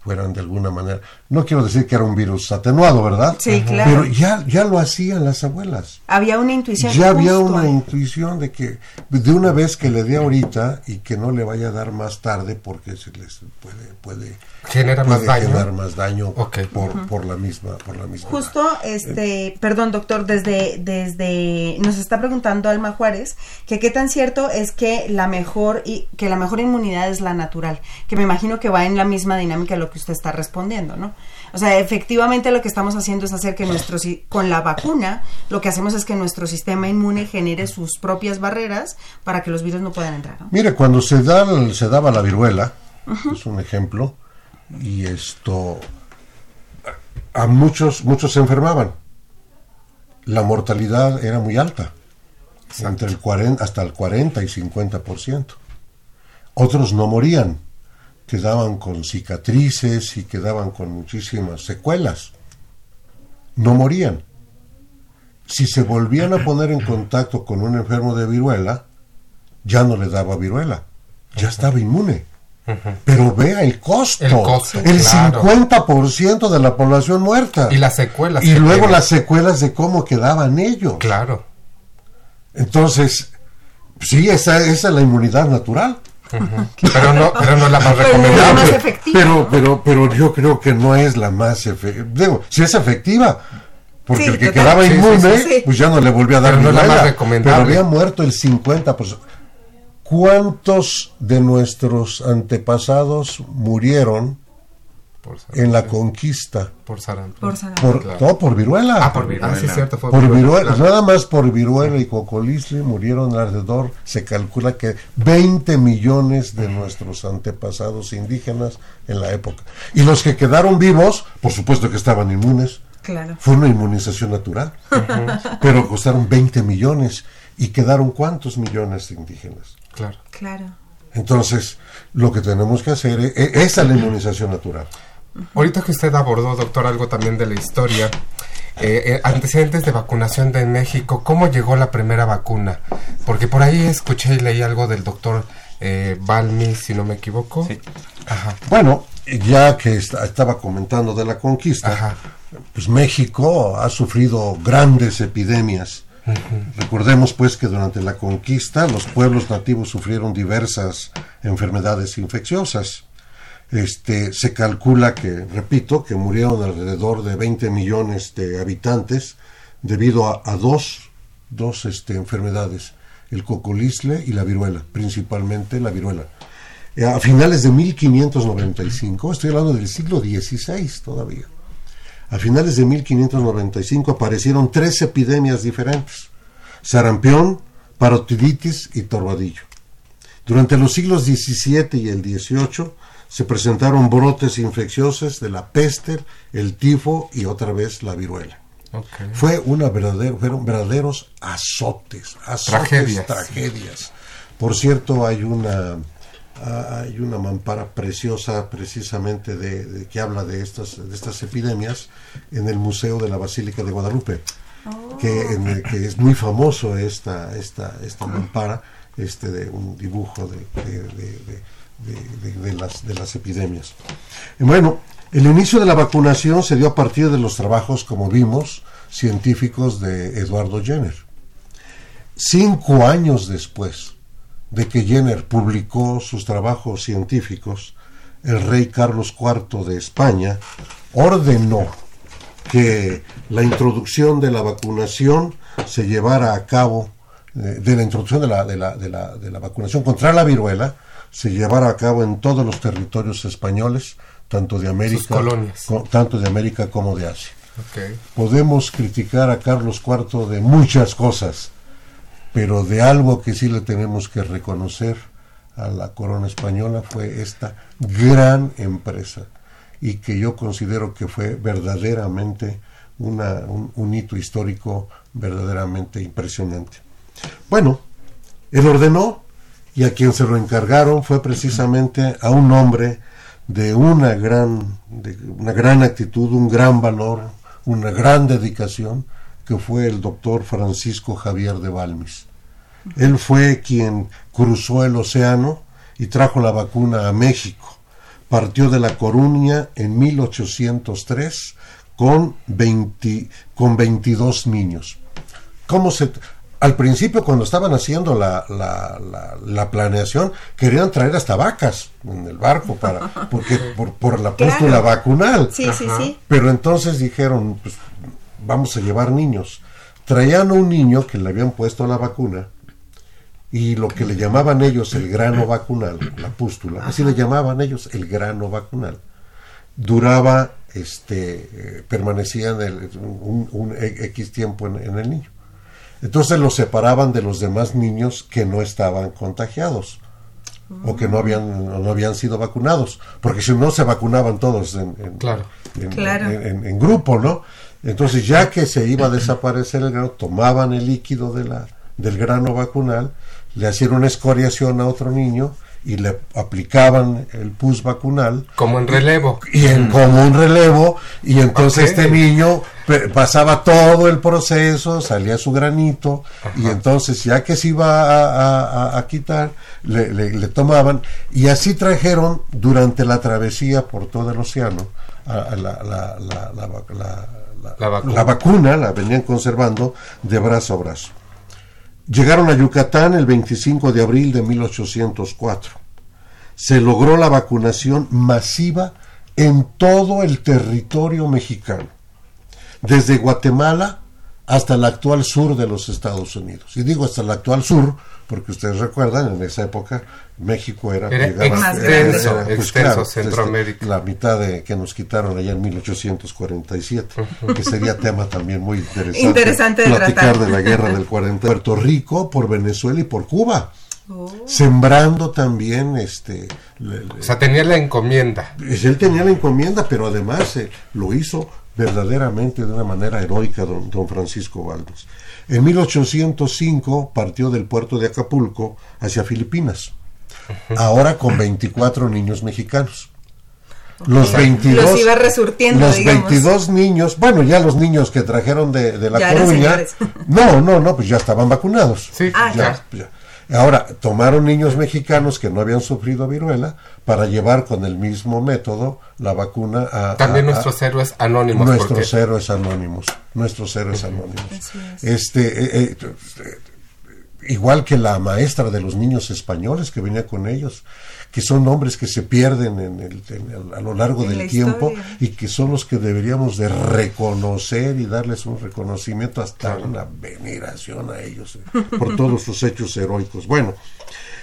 fueran de alguna manera. No quiero decir que era un virus atenuado, ¿verdad? Sí, claro. Pero ya, ya lo hacían las abuelas. Había una intuición. Ya había una intuición de que de una vez que le dé ahorita y que no le vaya a dar más tarde porque se les puede puede Genera más daño. generar más daño Ok. por, por la misma por la misma Justo, este, perdón, doctor, desde, desde, nos está preguntando Alma Juárez que qué tan cierto es que la mejor y que la mejor inmunidad es la natural, que me imagino que va en la misma dinámica de lo que usted está respondiendo, ¿no? O sea, efectivamente lo que estamos haciendo es hacer que nuestro con la vacuna, lo que hacemos es que nuestro sistema inmune genere sus propias barreras para que los virus no puedan entrar, ¿no? Mire, cuando se, da, se daba la viruela, es un ejemplo, y esto, a muchos, muchos se enfermaban. La mortalidad era muy alta, entre el 40, hasta el 40 y 50%. Otros no morían, quedaban con cicatrices y quedaban con muchísimas secuelas. No morían. Si se volvían a poner en contacto con un enfermo de viruela, ya no le daba viruela, ya estaba inmune. Pero vea el costo, El costo, el claro. 50% de la población muerta. Y las secuelas. Y luego las secuelas de cómo quedaban ellos. Claro. Entonces, sí, esa, esa es la inmunidad natural. Pero, no, pero no la más recomendable. Pero, pero, pero yo creo que no es la más efectiva. Digo, si es efectiva, porque el que quedaba inmune, pues ya no le volvió a dar pero no la más recomendable. Pero había muerto el 50%. ¿Cuántos de nuestros antepasados murieron en la conquista? Por sarampión. Por sarampión. No, por viruela. Ah, por viruela. Ah, sí, cierto, fue por viruela. Nada más por viruela y cocolisle murieron alrededor, se calcula que 20 millones de nuestros antepasados indígenas en la época. Y los que quedaron vivos, por supuesto que estaban inmunes. Claro. Fue una inmunización natural. Pero costaron 20 millones. ¿Y quedaron cuántos millones de indígenas? Claro. Claro. Entonces, lo que tenemos que hacer es, es la inmunización natural. Ahorita que usted abordó, doctor, algo también de la historia, eh, eh, antecedentes de vacunación de México, ¿cómo llegó la primera vacuna? Porque por ahí escuché y leí algo del doctor eh, Balmi, si no me equivoco. Sí. Ajá. Bueno, ya que estaba comentando de la conquista, pues México ha sufrido grandes epidemias Recordemos pues que durante la conquista los pueblos nativos sufrieron diversas enfermedades infecciosas. Este, se calcula que, repito, que murieron alrededor de 20 millones de habitantes debido a, dos, dos este, enfermedades, el cocolisle y la viruela, principalmente la viruela. Eh, a finales de 1595, estoy hablando del siglo XVI todavía, a finales de 1595 aparecieron tres epidemias diferentes, sarampión, parotiditis y torbadillo. Durante los siglos XVII y el XVIII se presentaron brotes infecciosos de la peste, el tifo y otra vez la viruela. Fue una verdadero, fueron verdaderos azotes, azotes, tragedias. Por cierto, hay una hay una mampara preciosa precisamente de, que habla de estas, de estas epidemias en el Museo de la Basílica de Guadalupe, que, en que es muy famoso esta, esta, esta mampara este, de un dibujo de, de, las, de las epidemias. bueno, el inicio de la vacunación se dio a partir de los trabajos, como vimos, científicos de Eduardo Jenner. Cinco años después, de que Jenner publicó sus trabajos científicos, el rey Carlos IV de España ordenó que la introducción de la vacunación se llevara a cabo, eh, de la introducción de la, de, la, de, la, de la, vacunación contra la viruela, se llevara a cabo en todos los territorios españoles, tanto de América, tanto de América como de Asia. Podemos criticar a Carlos IV de muchas cosas, pero de algo que sí le tenemos que reconocer a la corona española fue esta gran empresa y que yo considero que fue verdaderamente una, un, hito histórico verdaderamente impresionante. Bueno, él ordenó y a quien se lo encargaron fue precisamente a un hombre de una gran, de una gran actitud, un gran valor, una gran dedicación, que fue el doctor Francisco Javier de Balmis. Él fue quien cruzó el océano y trajo la vacuna a México. Partió de La Coruña en 1803 con, 20, con 22 niños. ¿Cómo se, al principio, cuando estaban haciendo la, la, planeación, querían traer hasta vacas en el barco para, <laughs> porque, por, por la pústula vacunal. Sí, sí, sí. Pero entonces dijeron, pues, vamos a llevar niños. Traían un niño que le habían puesto la vacuna y lo que le llamaban ellos el grano vacunal, la pústula, así le llamaban ellos el grano vacunal, duraba, este, eh, permanecía un, X tiempo en, el niño. Entonces los separaban de los demás niños que no estaban contagiados o que no habían, no habían sido vacunados, porque si no se vacunaban todos en, claro. en, grupo, ¿no? Entonces ya que se iba a desaparecer el grano, tomaban el líquido de la, del grano vacunal le hacían una escoriación a otro niño y le aplicaban el pus vacunal. Como en relevo. Y en, como un relevo, y entonces este niño pasaba todo el proceso, salía su granito, y entonces ya que se iba a, quitar, le, le, tomaban, y así trajeron durante la travesía por todo el océano a, la, la, la, la vacuna, la venían conservando de brazo a brazo. Llegaron a Yucatán el 25 de abril de 1804. se logró la vacunación masiva en todo el territorio mexicano, desde Guatemala hasta el actual sur de los Estados Unidos. Y digo hasta el actual sur porque ustedes recuerdan, en esa época México era, extenso, pues, Centroamérica. la mitad de que nos quitaron allá en 1847, <laughs> que sería tema también muy interesante, platicar de la guerra del 40. Puerto Rico, por Venezuela y por Cuba. Oh. sembrando también este o sea tenía la encomienda él tenía la encomienda pero además eh, lo hizo verdaderamente de una manera heroica don, don Francisco Baldos en 1805 partió del puerto de Acapulco hacia Filipinas, ahora con 24 niños mexicanos. Los 22, los iba resurtiendo, los 22 niños, bueno, ya los niños que trajeron de, de la Coruña, <laughs> no, no, no, pues ya estaban vacunados. Sí, ah, ya. Ahora, tomaron niños mexicanos que no habían sufrido viruela para llevar con el mismo método la vacuna a... También nuestros héroes anónimos. Nuestros héroes anónimos. Nuestros héroes anónimos. Este, eh, eh, igual que la maestra de los niños españoles que venía con ellos que son nombres que se pierden en el, a lo largo del tiempo y que son los que deberíamos de reconocer y darles un reconocimiento hasta una veneración a ellos eh, por todos sus hechos heroicos. Bueno,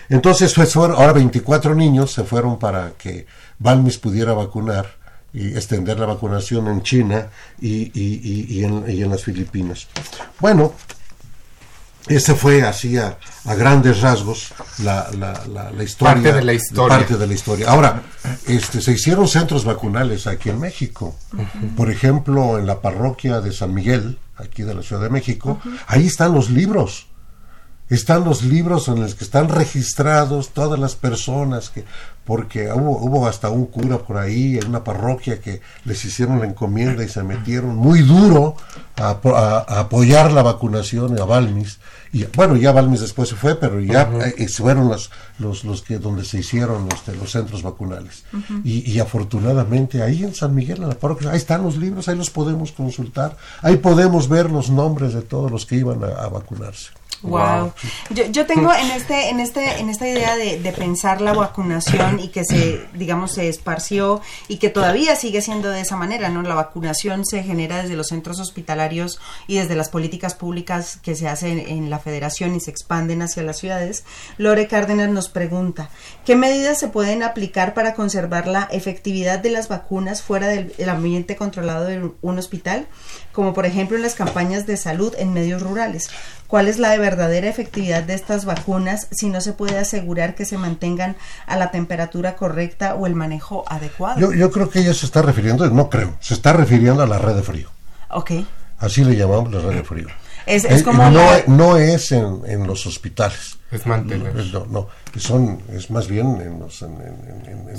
entonces fueron, ahora 24 niños se fueron para que Balmis pudiera vacunar y extender la vacunación en China y, y, en, y en las Filipinas. Bueno, ese fue así a, grandes rasgos la, la, historia. Parte de la historia. Parte de la historia. Ahora, este, se hicieron centros vacunales aquí en México. Por ejemplo, en la parroquia de San Miguel, aquí de la Ciudad de México, ahí están los libros están los libros en los que están registrados todas las personas que porque hubo, hubo hasta un cura por ahí en una parroquia que les hicieron la encomienda y se metieron muy duro a, apoyar la vacunación a Balmis y bueno ya Balmis después se fue pero ya eh, fueron los, los, los que donde se hicieron los, este, los centros vacunales. Y, afortunadamente ahí en San Miguel en la parroquia ahí están los libros ahí los podemos consultar ahí podemos ver los nombres de todos los que iban a vacunarse Wow. Yo, yo tengo en este, en este, en esta idea de, de, pensar la vacunación y que se, digamos, se esparció y que todavía sigue siendo de esa manera, ¿no? La vacunación se genera desde los centros hospitalarios y desde las políticas públicas que se hacen en la federación y se expanden hacia las ciudades. Lore Cárdenas nos pregunta, ¿qué medidas se pueden aplicar para conservar la efectividad de las vacunas fuera del ambiente controlado de un hospital? Como por ejemplo en las campañas de salud en medios rurales cuál es la verdadera efectividad de estas vacunas si no se puede asegurar que se mantengan a la temperatura correcta o el manejo adecuado. Yo, yo creo que ella se está refiriendo, no creo, se está refiriendo a la red de frío. Ok. Así le llamamos la red de frío. Es, es como no, no es en, en, los hospitales. Es mantener. No, no, son, es más bien en los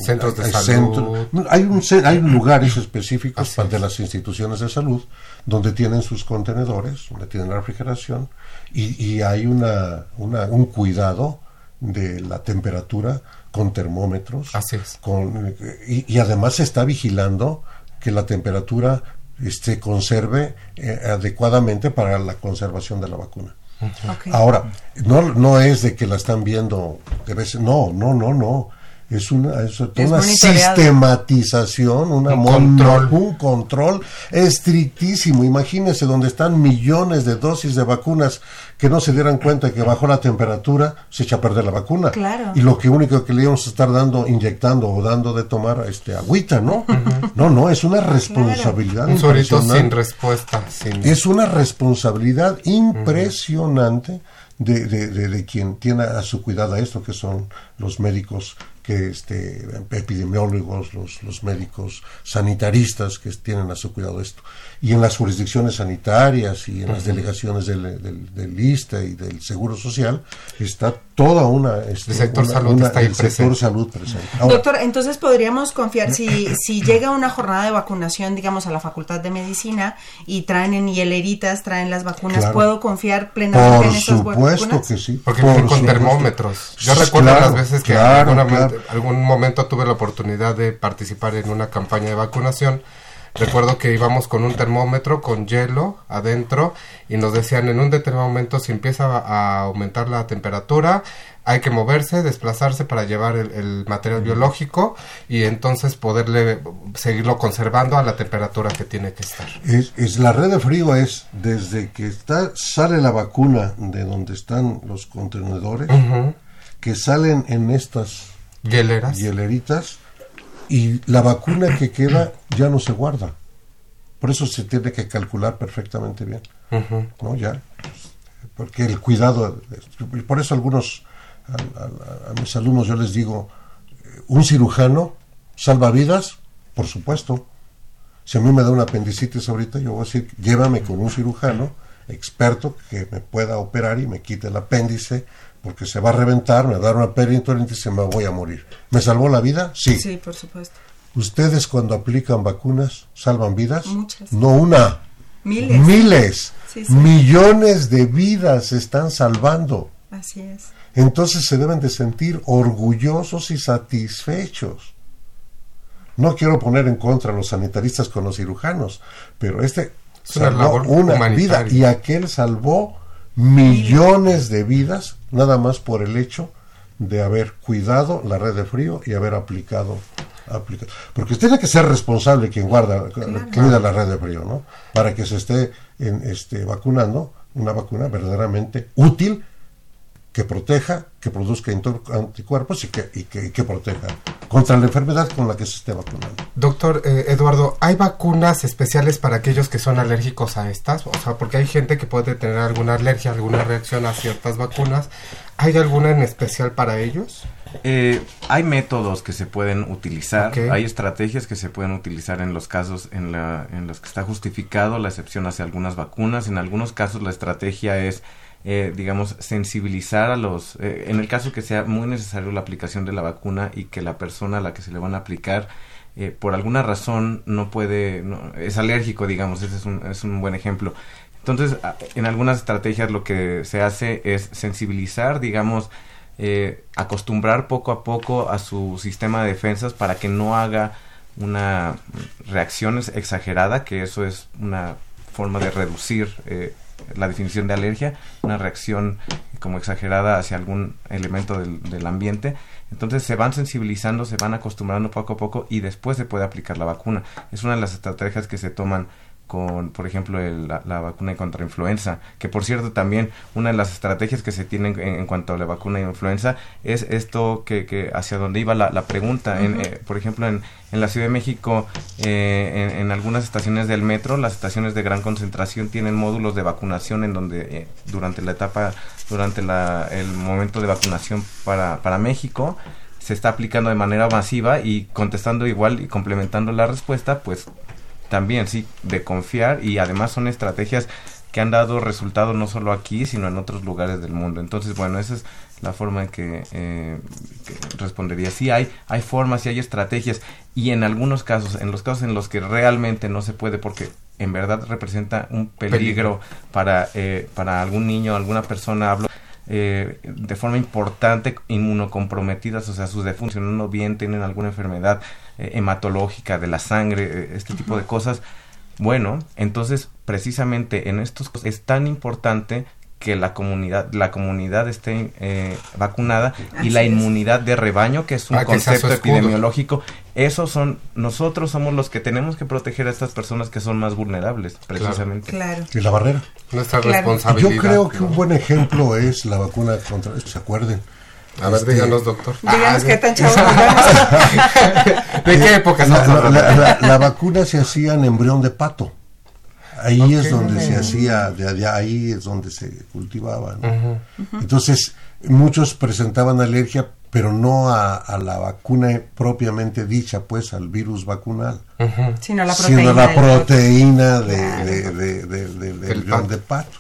centros de salud. hay, un, hay lugares específicos para de las instituciones de salud donde tienen sus contenedores, donde tienen la refrigeración y, y hay una, una, un cuidado de la temperatura con termómetros. Así es. Con, y, y además se está vigilando que la temperatura este, conserve eh, adecuadamente para la conservación de la vacuna. Ahora, no, no es de que la están viendo de vez, no, no, no, no es una, es una sistematización, una un control. un control estrictísimo. Imagínense donde están millones de dosis de vacunas que no se dieran cuenta de que bajó la temperatura, se echa a perder la vacuna. Y lo que único que le íbamos a estar dando, inyectando o dando de tomar este agüita, ¿no? No, no, es una responsabilidad Un sin respuesta. Es una responsabilidad impresionante. de, de, de, quien tiene a su cuidado esto, que son los médicos que este, epidemiólogos, los, los médicos sanitaristas que tienen a su cuidado esto. Y en las jurisdicciones sanitarias y en las delegaciones del, del, del, ISTE y del Seguro Social está toda una... Este, el sector, salud, está el sector salud presente. Doctor, entonces podríamos confiar, si, si llega una jornada de vacunación, digamos, a la Facultad de Medicina y traen en hieleritas, traen las vacunas, ¿puedo confiar plenamente en esas vacunas? Por supuesto que sí. Porque con termómetros. Yo recuerdo las veces que en algún momento tuve la oportunidad de participar en una campaña de vacunación recuerdo que íbamos con un termómetro con hielo adentro y nos decían en un determinado momento si empieza a aumentar la temperatura, hay que moverse, desplazarse para llevar el, material biológico y entonces poderle seguirlo conservando a la temperatura que tiene que estar. Es, la red de frío es desde que está sale la vacuna de donde están los contenedores, que salen en estas hieleras, hieleritas y la vacuna que queda ya no se guarda. Por eso se tiene que calcular perfectamente bien, ¿no? Ya, porque el cuidado, por eso algunos a, mis alumnos yo les digo, eh, un cirujano salva vidas, por supuesto. Si a mí me da una apendicitis ahorita, yo voy a decir, llévame con un cirujano experto que me pueda operar y me quite el apéndice, porque se va a reventar, me va a dar una peritonitis y se me voy a morir. ¿Me salvó la vida? Sí. Sí, por supuesto. ¿Ustedes cuando aplican vacunas salvan vidas? Muchas. No una. Miles. Miles. Millones de vidas se están salvando. Así es entonces se deben de sentir orgullosos y satisfechos. No quiero poner en contra a los sanitaristas con los cirujanos, pero este salvó una vida y aquel salvó millones de vidas nada más por el hecho de haber cuidado la red de frío y haber aplicado aplicado. porque tiene que ser responsable quien guarda cuida la red de frío no para que se esté en, este vacunando una vacuna verdaderamente útil que proteja, que produzca anticuerpos y que, y que, proteja contra la enfermedad con la que se esté vacunando. Doctor eh, Eduardo, ¿hay vacunas especiales para aquellos que son alérgicos a estas? O sea, porque hay gente que puede tener alguna alergia, alguna reacción a ciertas vacunas. ¿Hay alguna en especial para ellos? Eh, hay métodos que se pueden utilizar, hay estrategias que se pueden utilizar en los casos en, la, en los que está justificado la excepción hacia algunas vacunas. En algunos casos la estrategia es eh, digamos, sensibilizar a los, eh, en el caso que sea muy necesario la aplicación de la vacuna y que la persona a la que se le van a aplicar eh, por alguna razón no puede, es alérgico, digamos, ese es un, es un buen ejemplo. Entonces, en algunas estrategias lo que se hace es sensibilizar, digamos, acostumbrar poco a poco a su sistema de defensas para que no haga una reacción exagerada, que eso es una forma de reducir eh, la definición de alergia, una reacción como exagerada hacia algún elemento del, del, ambiente. Entonces se van sensibilizando, se van acostumbrando poco a poco y después se puede aplicar la vacuna. Es una de las estrategias que se toman con, por ejemplo, la, vacuna contra influenza, que por cierto también una de las estrategias que se tienen en, cuanto a la vacuna de influenza es esto que, que hacia donde iba la, pregunta. en, eh, por ejemplo, en, en, la Ciudad de México, eh, en, algunas estaciones del metro, las estaciones de gran concentración tienen módulos de vacunación en donde eh, durante la etapa, durante la, el momento de vacunación para, para México, se está aplicando de manera masiva y contestando igual y complementando la respuesta, pues también, sí, de confiar y además son estrategias que han dado resultado no solo aquí, sino en otros lugares del mundo. Entonces, bueno, esa es la forma en que, eh, respondería. Sí, hay, hay formas y hay estrategias y en algunos casos, en los casos en los que realmente no se puede porque en verdad representa un peligro, para, eh, para algún niño, alguna persona, hablo eh, de forma importante inmunocomprometidas, o sea, sus de funcionando bien, tienen alguna enfermedad eh, hematológica de la sangre, eh, este tipo de cosas. Bueno, entonces precisamente en estos es tan importante que la comunidad la comunidad esté eh, vacunada y la inmunidad de rebaño que es un concepto epidemiológico esos son nosotros somos los que tenemos que proteger a estas personas que son más vulnerables precisamente. Claro, y la barrera nuestra responsabilidad. Yo creo que un buen ejemplo es la vacuna contra se acuerden a ver, este, díganos, doctor. Díganos ah, qué tan chavos <laughs> ¿De qué época la, la, vacuna se hacía en embrión de pato. Ahí es donde se hacía, de allá, ahí es donde se cultivaba. Entonces, muchos presentaban alergia, pero no a, la vacuna propiamente dicha, pues al virus vacunal, sino la proteína, la proteína de, del león de pato.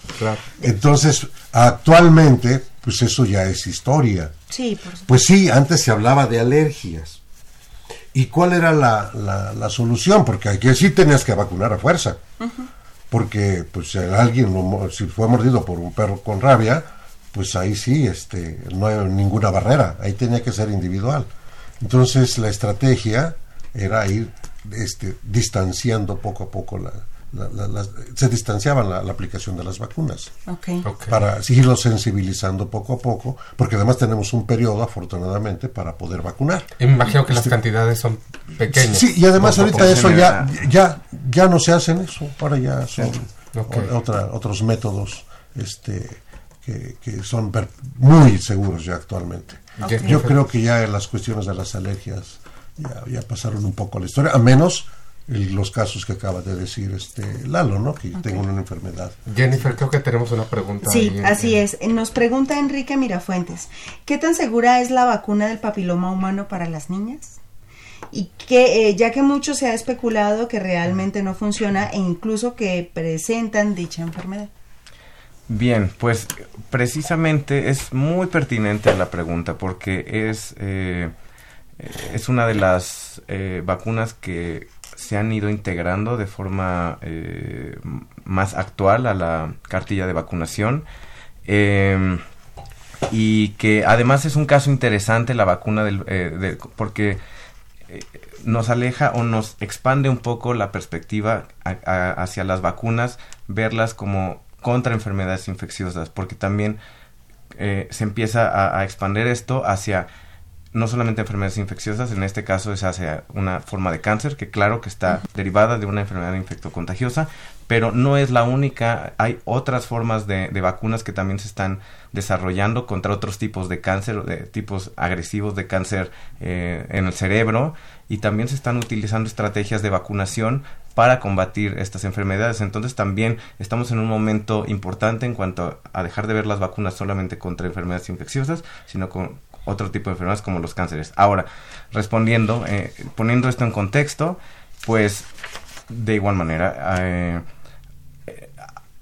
Entonces, actualmente, pues eso ya es historia. Sí, pues sí, antes se hablaba de alergias. ¿Y cuál era la, la, solución? Porque aquí sí tenías que vacunar a fuerza porque pues si alguien si fue mordido por un perro con rabia pues ahí sí este no hay ninguna barrera ahí tenía que ser individual. Entonces la estrategia era ir este, distanciando poco a poco la, se distanciaban la, aplicación de las vacunas para seguirlo sensibilizando poco a poco, porque además tenemos un periodo, afortunadamente, para poder vacunar. Imagino que las este, cantidades son pequeñas. Sí, y además ahorita eso ya, ya, ya no se hacen eso, ahora ya son otra, otros métodos este, que, que, son muy seguros ya actualmente. Yo creo que ya las cuestiones de las alergias ya, ya pasaron un poco a la historia, a menos los casos que acaba de decir este Lalo, ¿no? Que tengo una enfermedad. Jennifer, creo que tenemos una pregunta. Sí, así es. Nos pregunta Enrique Mirafuentes, ¿qué tan segura es la vacuna del papiloma humano para las niñas? Y que, eh, ya que mucho se ha especulado que realmente no funciona e incluso que presentan dicha enfermedad. Bien, pues precisamente es muy pertinente la pregunta porque es, eh, es una de las eh, vacunas que se han ido integrando de forma eh, más actual a la cartilla de vacunación. Em, y que además es un caso interesante la vacuna del, eh, porque eh, nos aleja o nos expande un poco la perspectiva hacia las vacunas, verlas como contra enfermedades infecciosas, porque también se empieza a, a expandir esto hacia no solamente enfermedades infecciosas, en este caso es hacia una forma de cáncer, que claro que está derivada de una enfermedad infectocontagiosa, pero no es la única, hay otras formas de, vacunas que también se están desarrollando contra otros tipos de cáncer, de tipos agresivos de cáncer eh, en el cerebro, y también se están utilizando estrategias de vacunación para combatir estas enfermedades. Entonces también estamos en un momento importante en cuanto a dejar de ver las vacunas solamente contra enfermedades infecciosas, sino con otro tipo de enfermedades como los cánceres. Ahora, respondiendo, eh, poniendo esto en contexto, pues de igual manera, eh,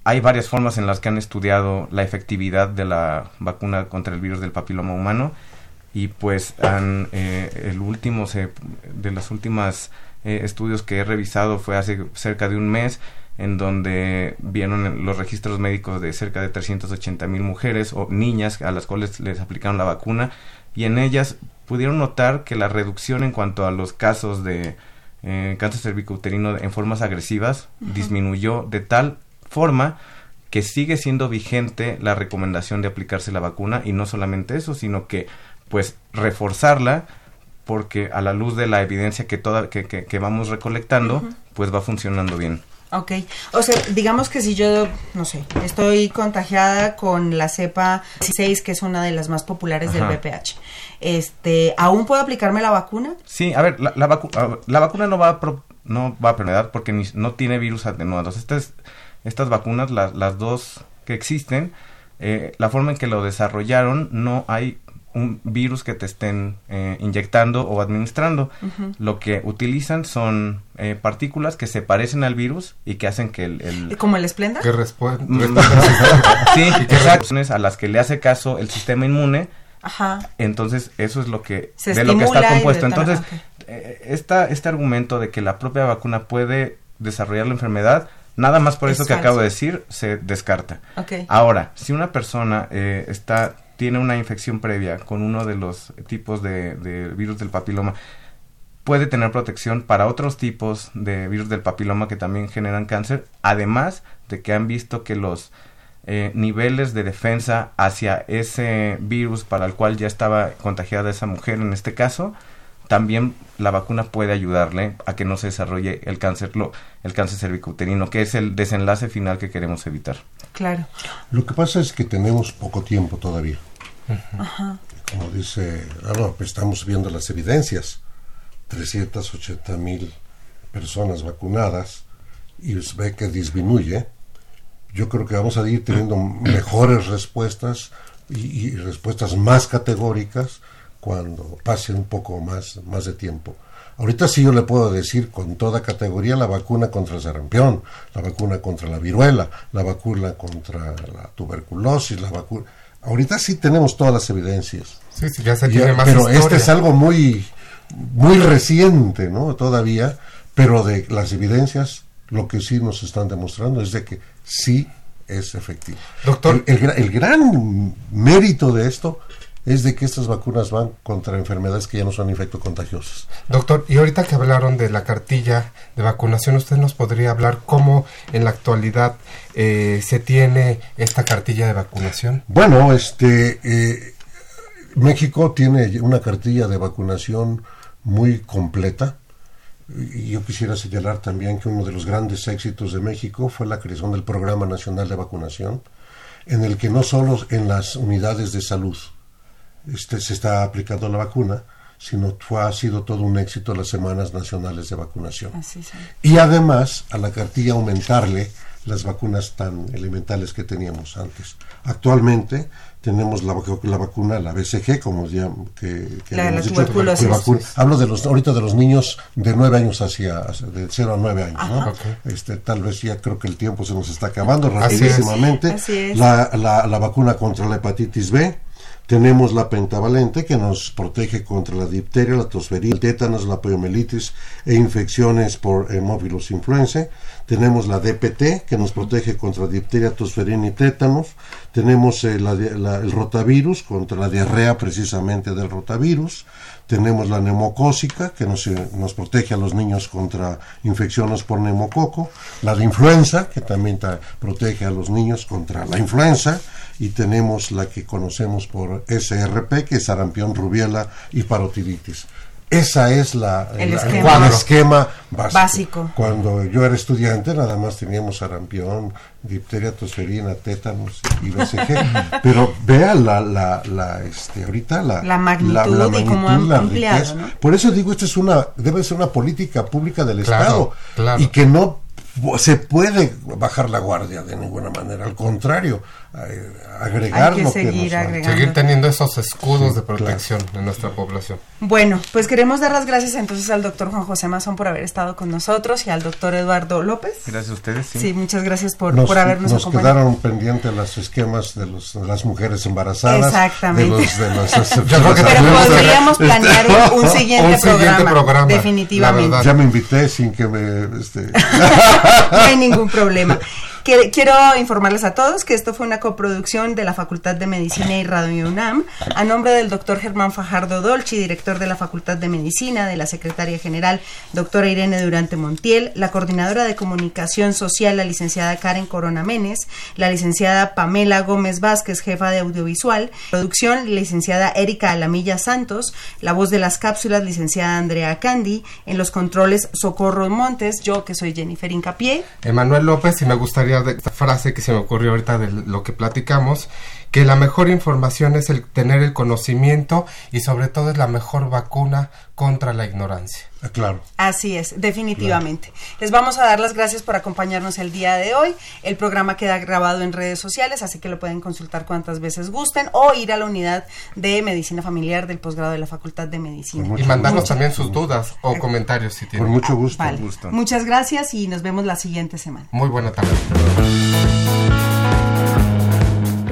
hay varias formas en las que han estudiado la efectividad de la vacuna contra el virus del papiloma humano y pues han, eh, el último de las últimas estudios que he revisado fue hace cerca de un mes en donde vieron los registros médicos de cerca de 380 mil mujeres o niñas a las cuales les aplicaron la vacuna y en ellas pudieron notar que la reducción en cuanto a los casos de eh, cáncer cervicouterino en formas agresivas disminuyó de tal forma que sigue siendo vigente la recomendación de aplicarse la vacuna y no solamente eso, sino que pues reforzarla porque a la luz de la evidencia que toda que, que, vamos recolectando, pues va funcionando bien. Ok, o sea, digamos que si yo, no sé, estoy contagiada con la cepa 16, que es una de las más populares del VPH, este, ¿aún puedo aplicarme la vacuna? Sí, a ver, la, la, vacuna no va a, no va a perder porque no tiene virus atenuados. Estas, estas vacunas, las dos que existen, eh, la forma en que lo desarrollaron, no hay un virus que te estén eh, inyectando o administrando. Lo que utilizan son eh, partículas que se parecen al virus y que hacen que el... ¿Como el esplenda? Que responde. Mm. <laughs> sí, exacto. A las que le hace caso el sistema inmune. Ajá. Entonces, eso es lo que... de lo que está compuesto. Entonces, eh, este argumento de que la propia vacuna puede desarrollar la enfermedad... Nada más por eso que acabo de decir, se descarta. Ahora, si una persona está tiene una infección previa con uno de los tipos de, virus del papiloma, puede tener protección para otros tipos de virus del papiloma que también generan cáncer, además de que han visto que los eh, niveles de defensa hacia ese virus para el cual ya estaba contagiada esa mujer en este caso, también la vacuna puede ayudarle a que no se desarrolle el cáncer, lo, el cáncer cervicouterino, que es el desenlace final que queremos evitar. Claro. Lo que pasa es que tenemos poco tiempo todavía. Como dice, ah, pues estamos viendo las evidencias. 380 mil personas vacunadas y se ve que disminuye. Yo creo que vamos a ir teniendo mejores respuestas y, respuestas más categóricas cuando pase un poco más, más de tiempo. Ahorita sí yo le puedo decir con toda categoría la vacuna contra el sarampión, la vacuna contra la viruela, la vacuna contra la tuberculosis, la vacuna Ahorita sí tenemos todas las evidencias. Sí, sí, ya se tiene más Pero este es algo muy, muy reciente, ¿no? Todavía, pero de las evidencias, lo que sí nos están demostrando es de que sí es efectivo. Doctor. El, el, gran mérito de esto es de que estas vacunas van contra enfermedades que ya no son infectocontagiosas. Doctor, y ahorita que hablaron de la cartilla de vacunación, ¿usted nos podría hablar cómo en la actualidad eh, se tiene esta cartilla de vacunación? Bueno, este, eh, México tiene una cartilla de vacunación muy completa. Y yo quisiera señalar también que uno de los grandes éxitos de México fue la creación del Programa Nacional de Vacunación, en el que no solo en las unidades de salud este, se está aplicando la vacuna, sino fue, ha sido todo un éxito las semanas nacionales de vacunación. Y además a la cartilla aumentarle las vacunas tan elementales que teníamos antes. Actualmente tenemos la, la vacuna, la BCG, como ya que, que la, hemos dicho, vacuna, hablo de los ahorita de los niños de 9 años hacia, de 0 a 9 años, ¿no? Este, tal vez ya creo que el tiempo se nos está acabando rapidísimamente. La, la, la vacuna contra la hepatitis B, tenemos la pentavalente que nos protege contra la difteria, la tosferina, el tétanos, la poliomielitis e infecciones por hemófilos influenza. Tenemos la DPT que nos protege contra difteria, tosferina y tétanos. Tenemos eh, el rotavirus contra la diarrea precisamente del rotavirus. Tenemos la neumocócica que nos, eh, nos protege a los niños contra infecciones por neumococo. La de influenza que también protege a los niños contra la influenza y tenemos la que conocemos por SRP, que es sarampión, rubiela y parotiditis. Esa es la, el, esquema, básico. Cuando yo era estudiante nada más teníamos sarampión, difteria, tosferina, tétanos y BCG. <laughs> Pero vea la, la, la, este, ahorita la, la magnitud, y cómo han ampliado. Por eso digo, esta es una, debe ser una política pública del Estado y que no se puede bajar la guardia de ninguna manera, al contrario, eh, agregar que lo seguir, que seguir teniendo esos escudos de protección en nuestra población. Bueno, pues queremos dar las gracias entonces al doctor Juan José Mazón por haber estado con nosotros y al doctor Eduardo López. Gracias a ustedes. Sí, muchas gracias por, por habernos nos quedaron pendientes los esquemas de, los, las mujeres embarazadas. Exactamente. De los, de los, <laughs> Pero podríamos planear <laughs> un, siguiente, programa, definitivamente. Ya me invité sin que me... Este... <laughs> no hay ningún problema. Quiero informarles a todos que esto fue una coproducción de la Facultad de Medicina y Radio UNAM, a nombre del doctor Germán Fajardo Dolci, director de la Facultad de Medicina, de la secretaria general, doctora Irene Durante Montiel, la coordinadora de comunicación social, la licenciada Karen Corona Menes, la licenciada Pamela Gómez Vázquez, jefa de audiovisual, producción, licenciada Erika Alamilla Santos, la voz de las cápsulas, licenciada Andrea Candy, en los controles Socorro Montes, yo que soy Jennifer Incapié. Emanuel López, y me gustaría de esta frase que se me ocurrió ahorita de lo que platicamos, que la mejor información es el tener el conocimiento y sobre todo es la mejor vacuna contra la ignorancia. Ah, claro. Así es, definitivamente. Les vamos a dar las gracias por acompañarnos el día de hoy. El programa queda grabado en redes sociales, así que lo pueden consultar cuantas veces gusten o ir a la unidad de medicina familiar del posgrado de la Facultad de Medicina. Y mandarnos también sus dudas o comentarios si tienen. Con mucho gusto. Muchas gracias y nos vemos la siguiente semana. Muy buena tarde.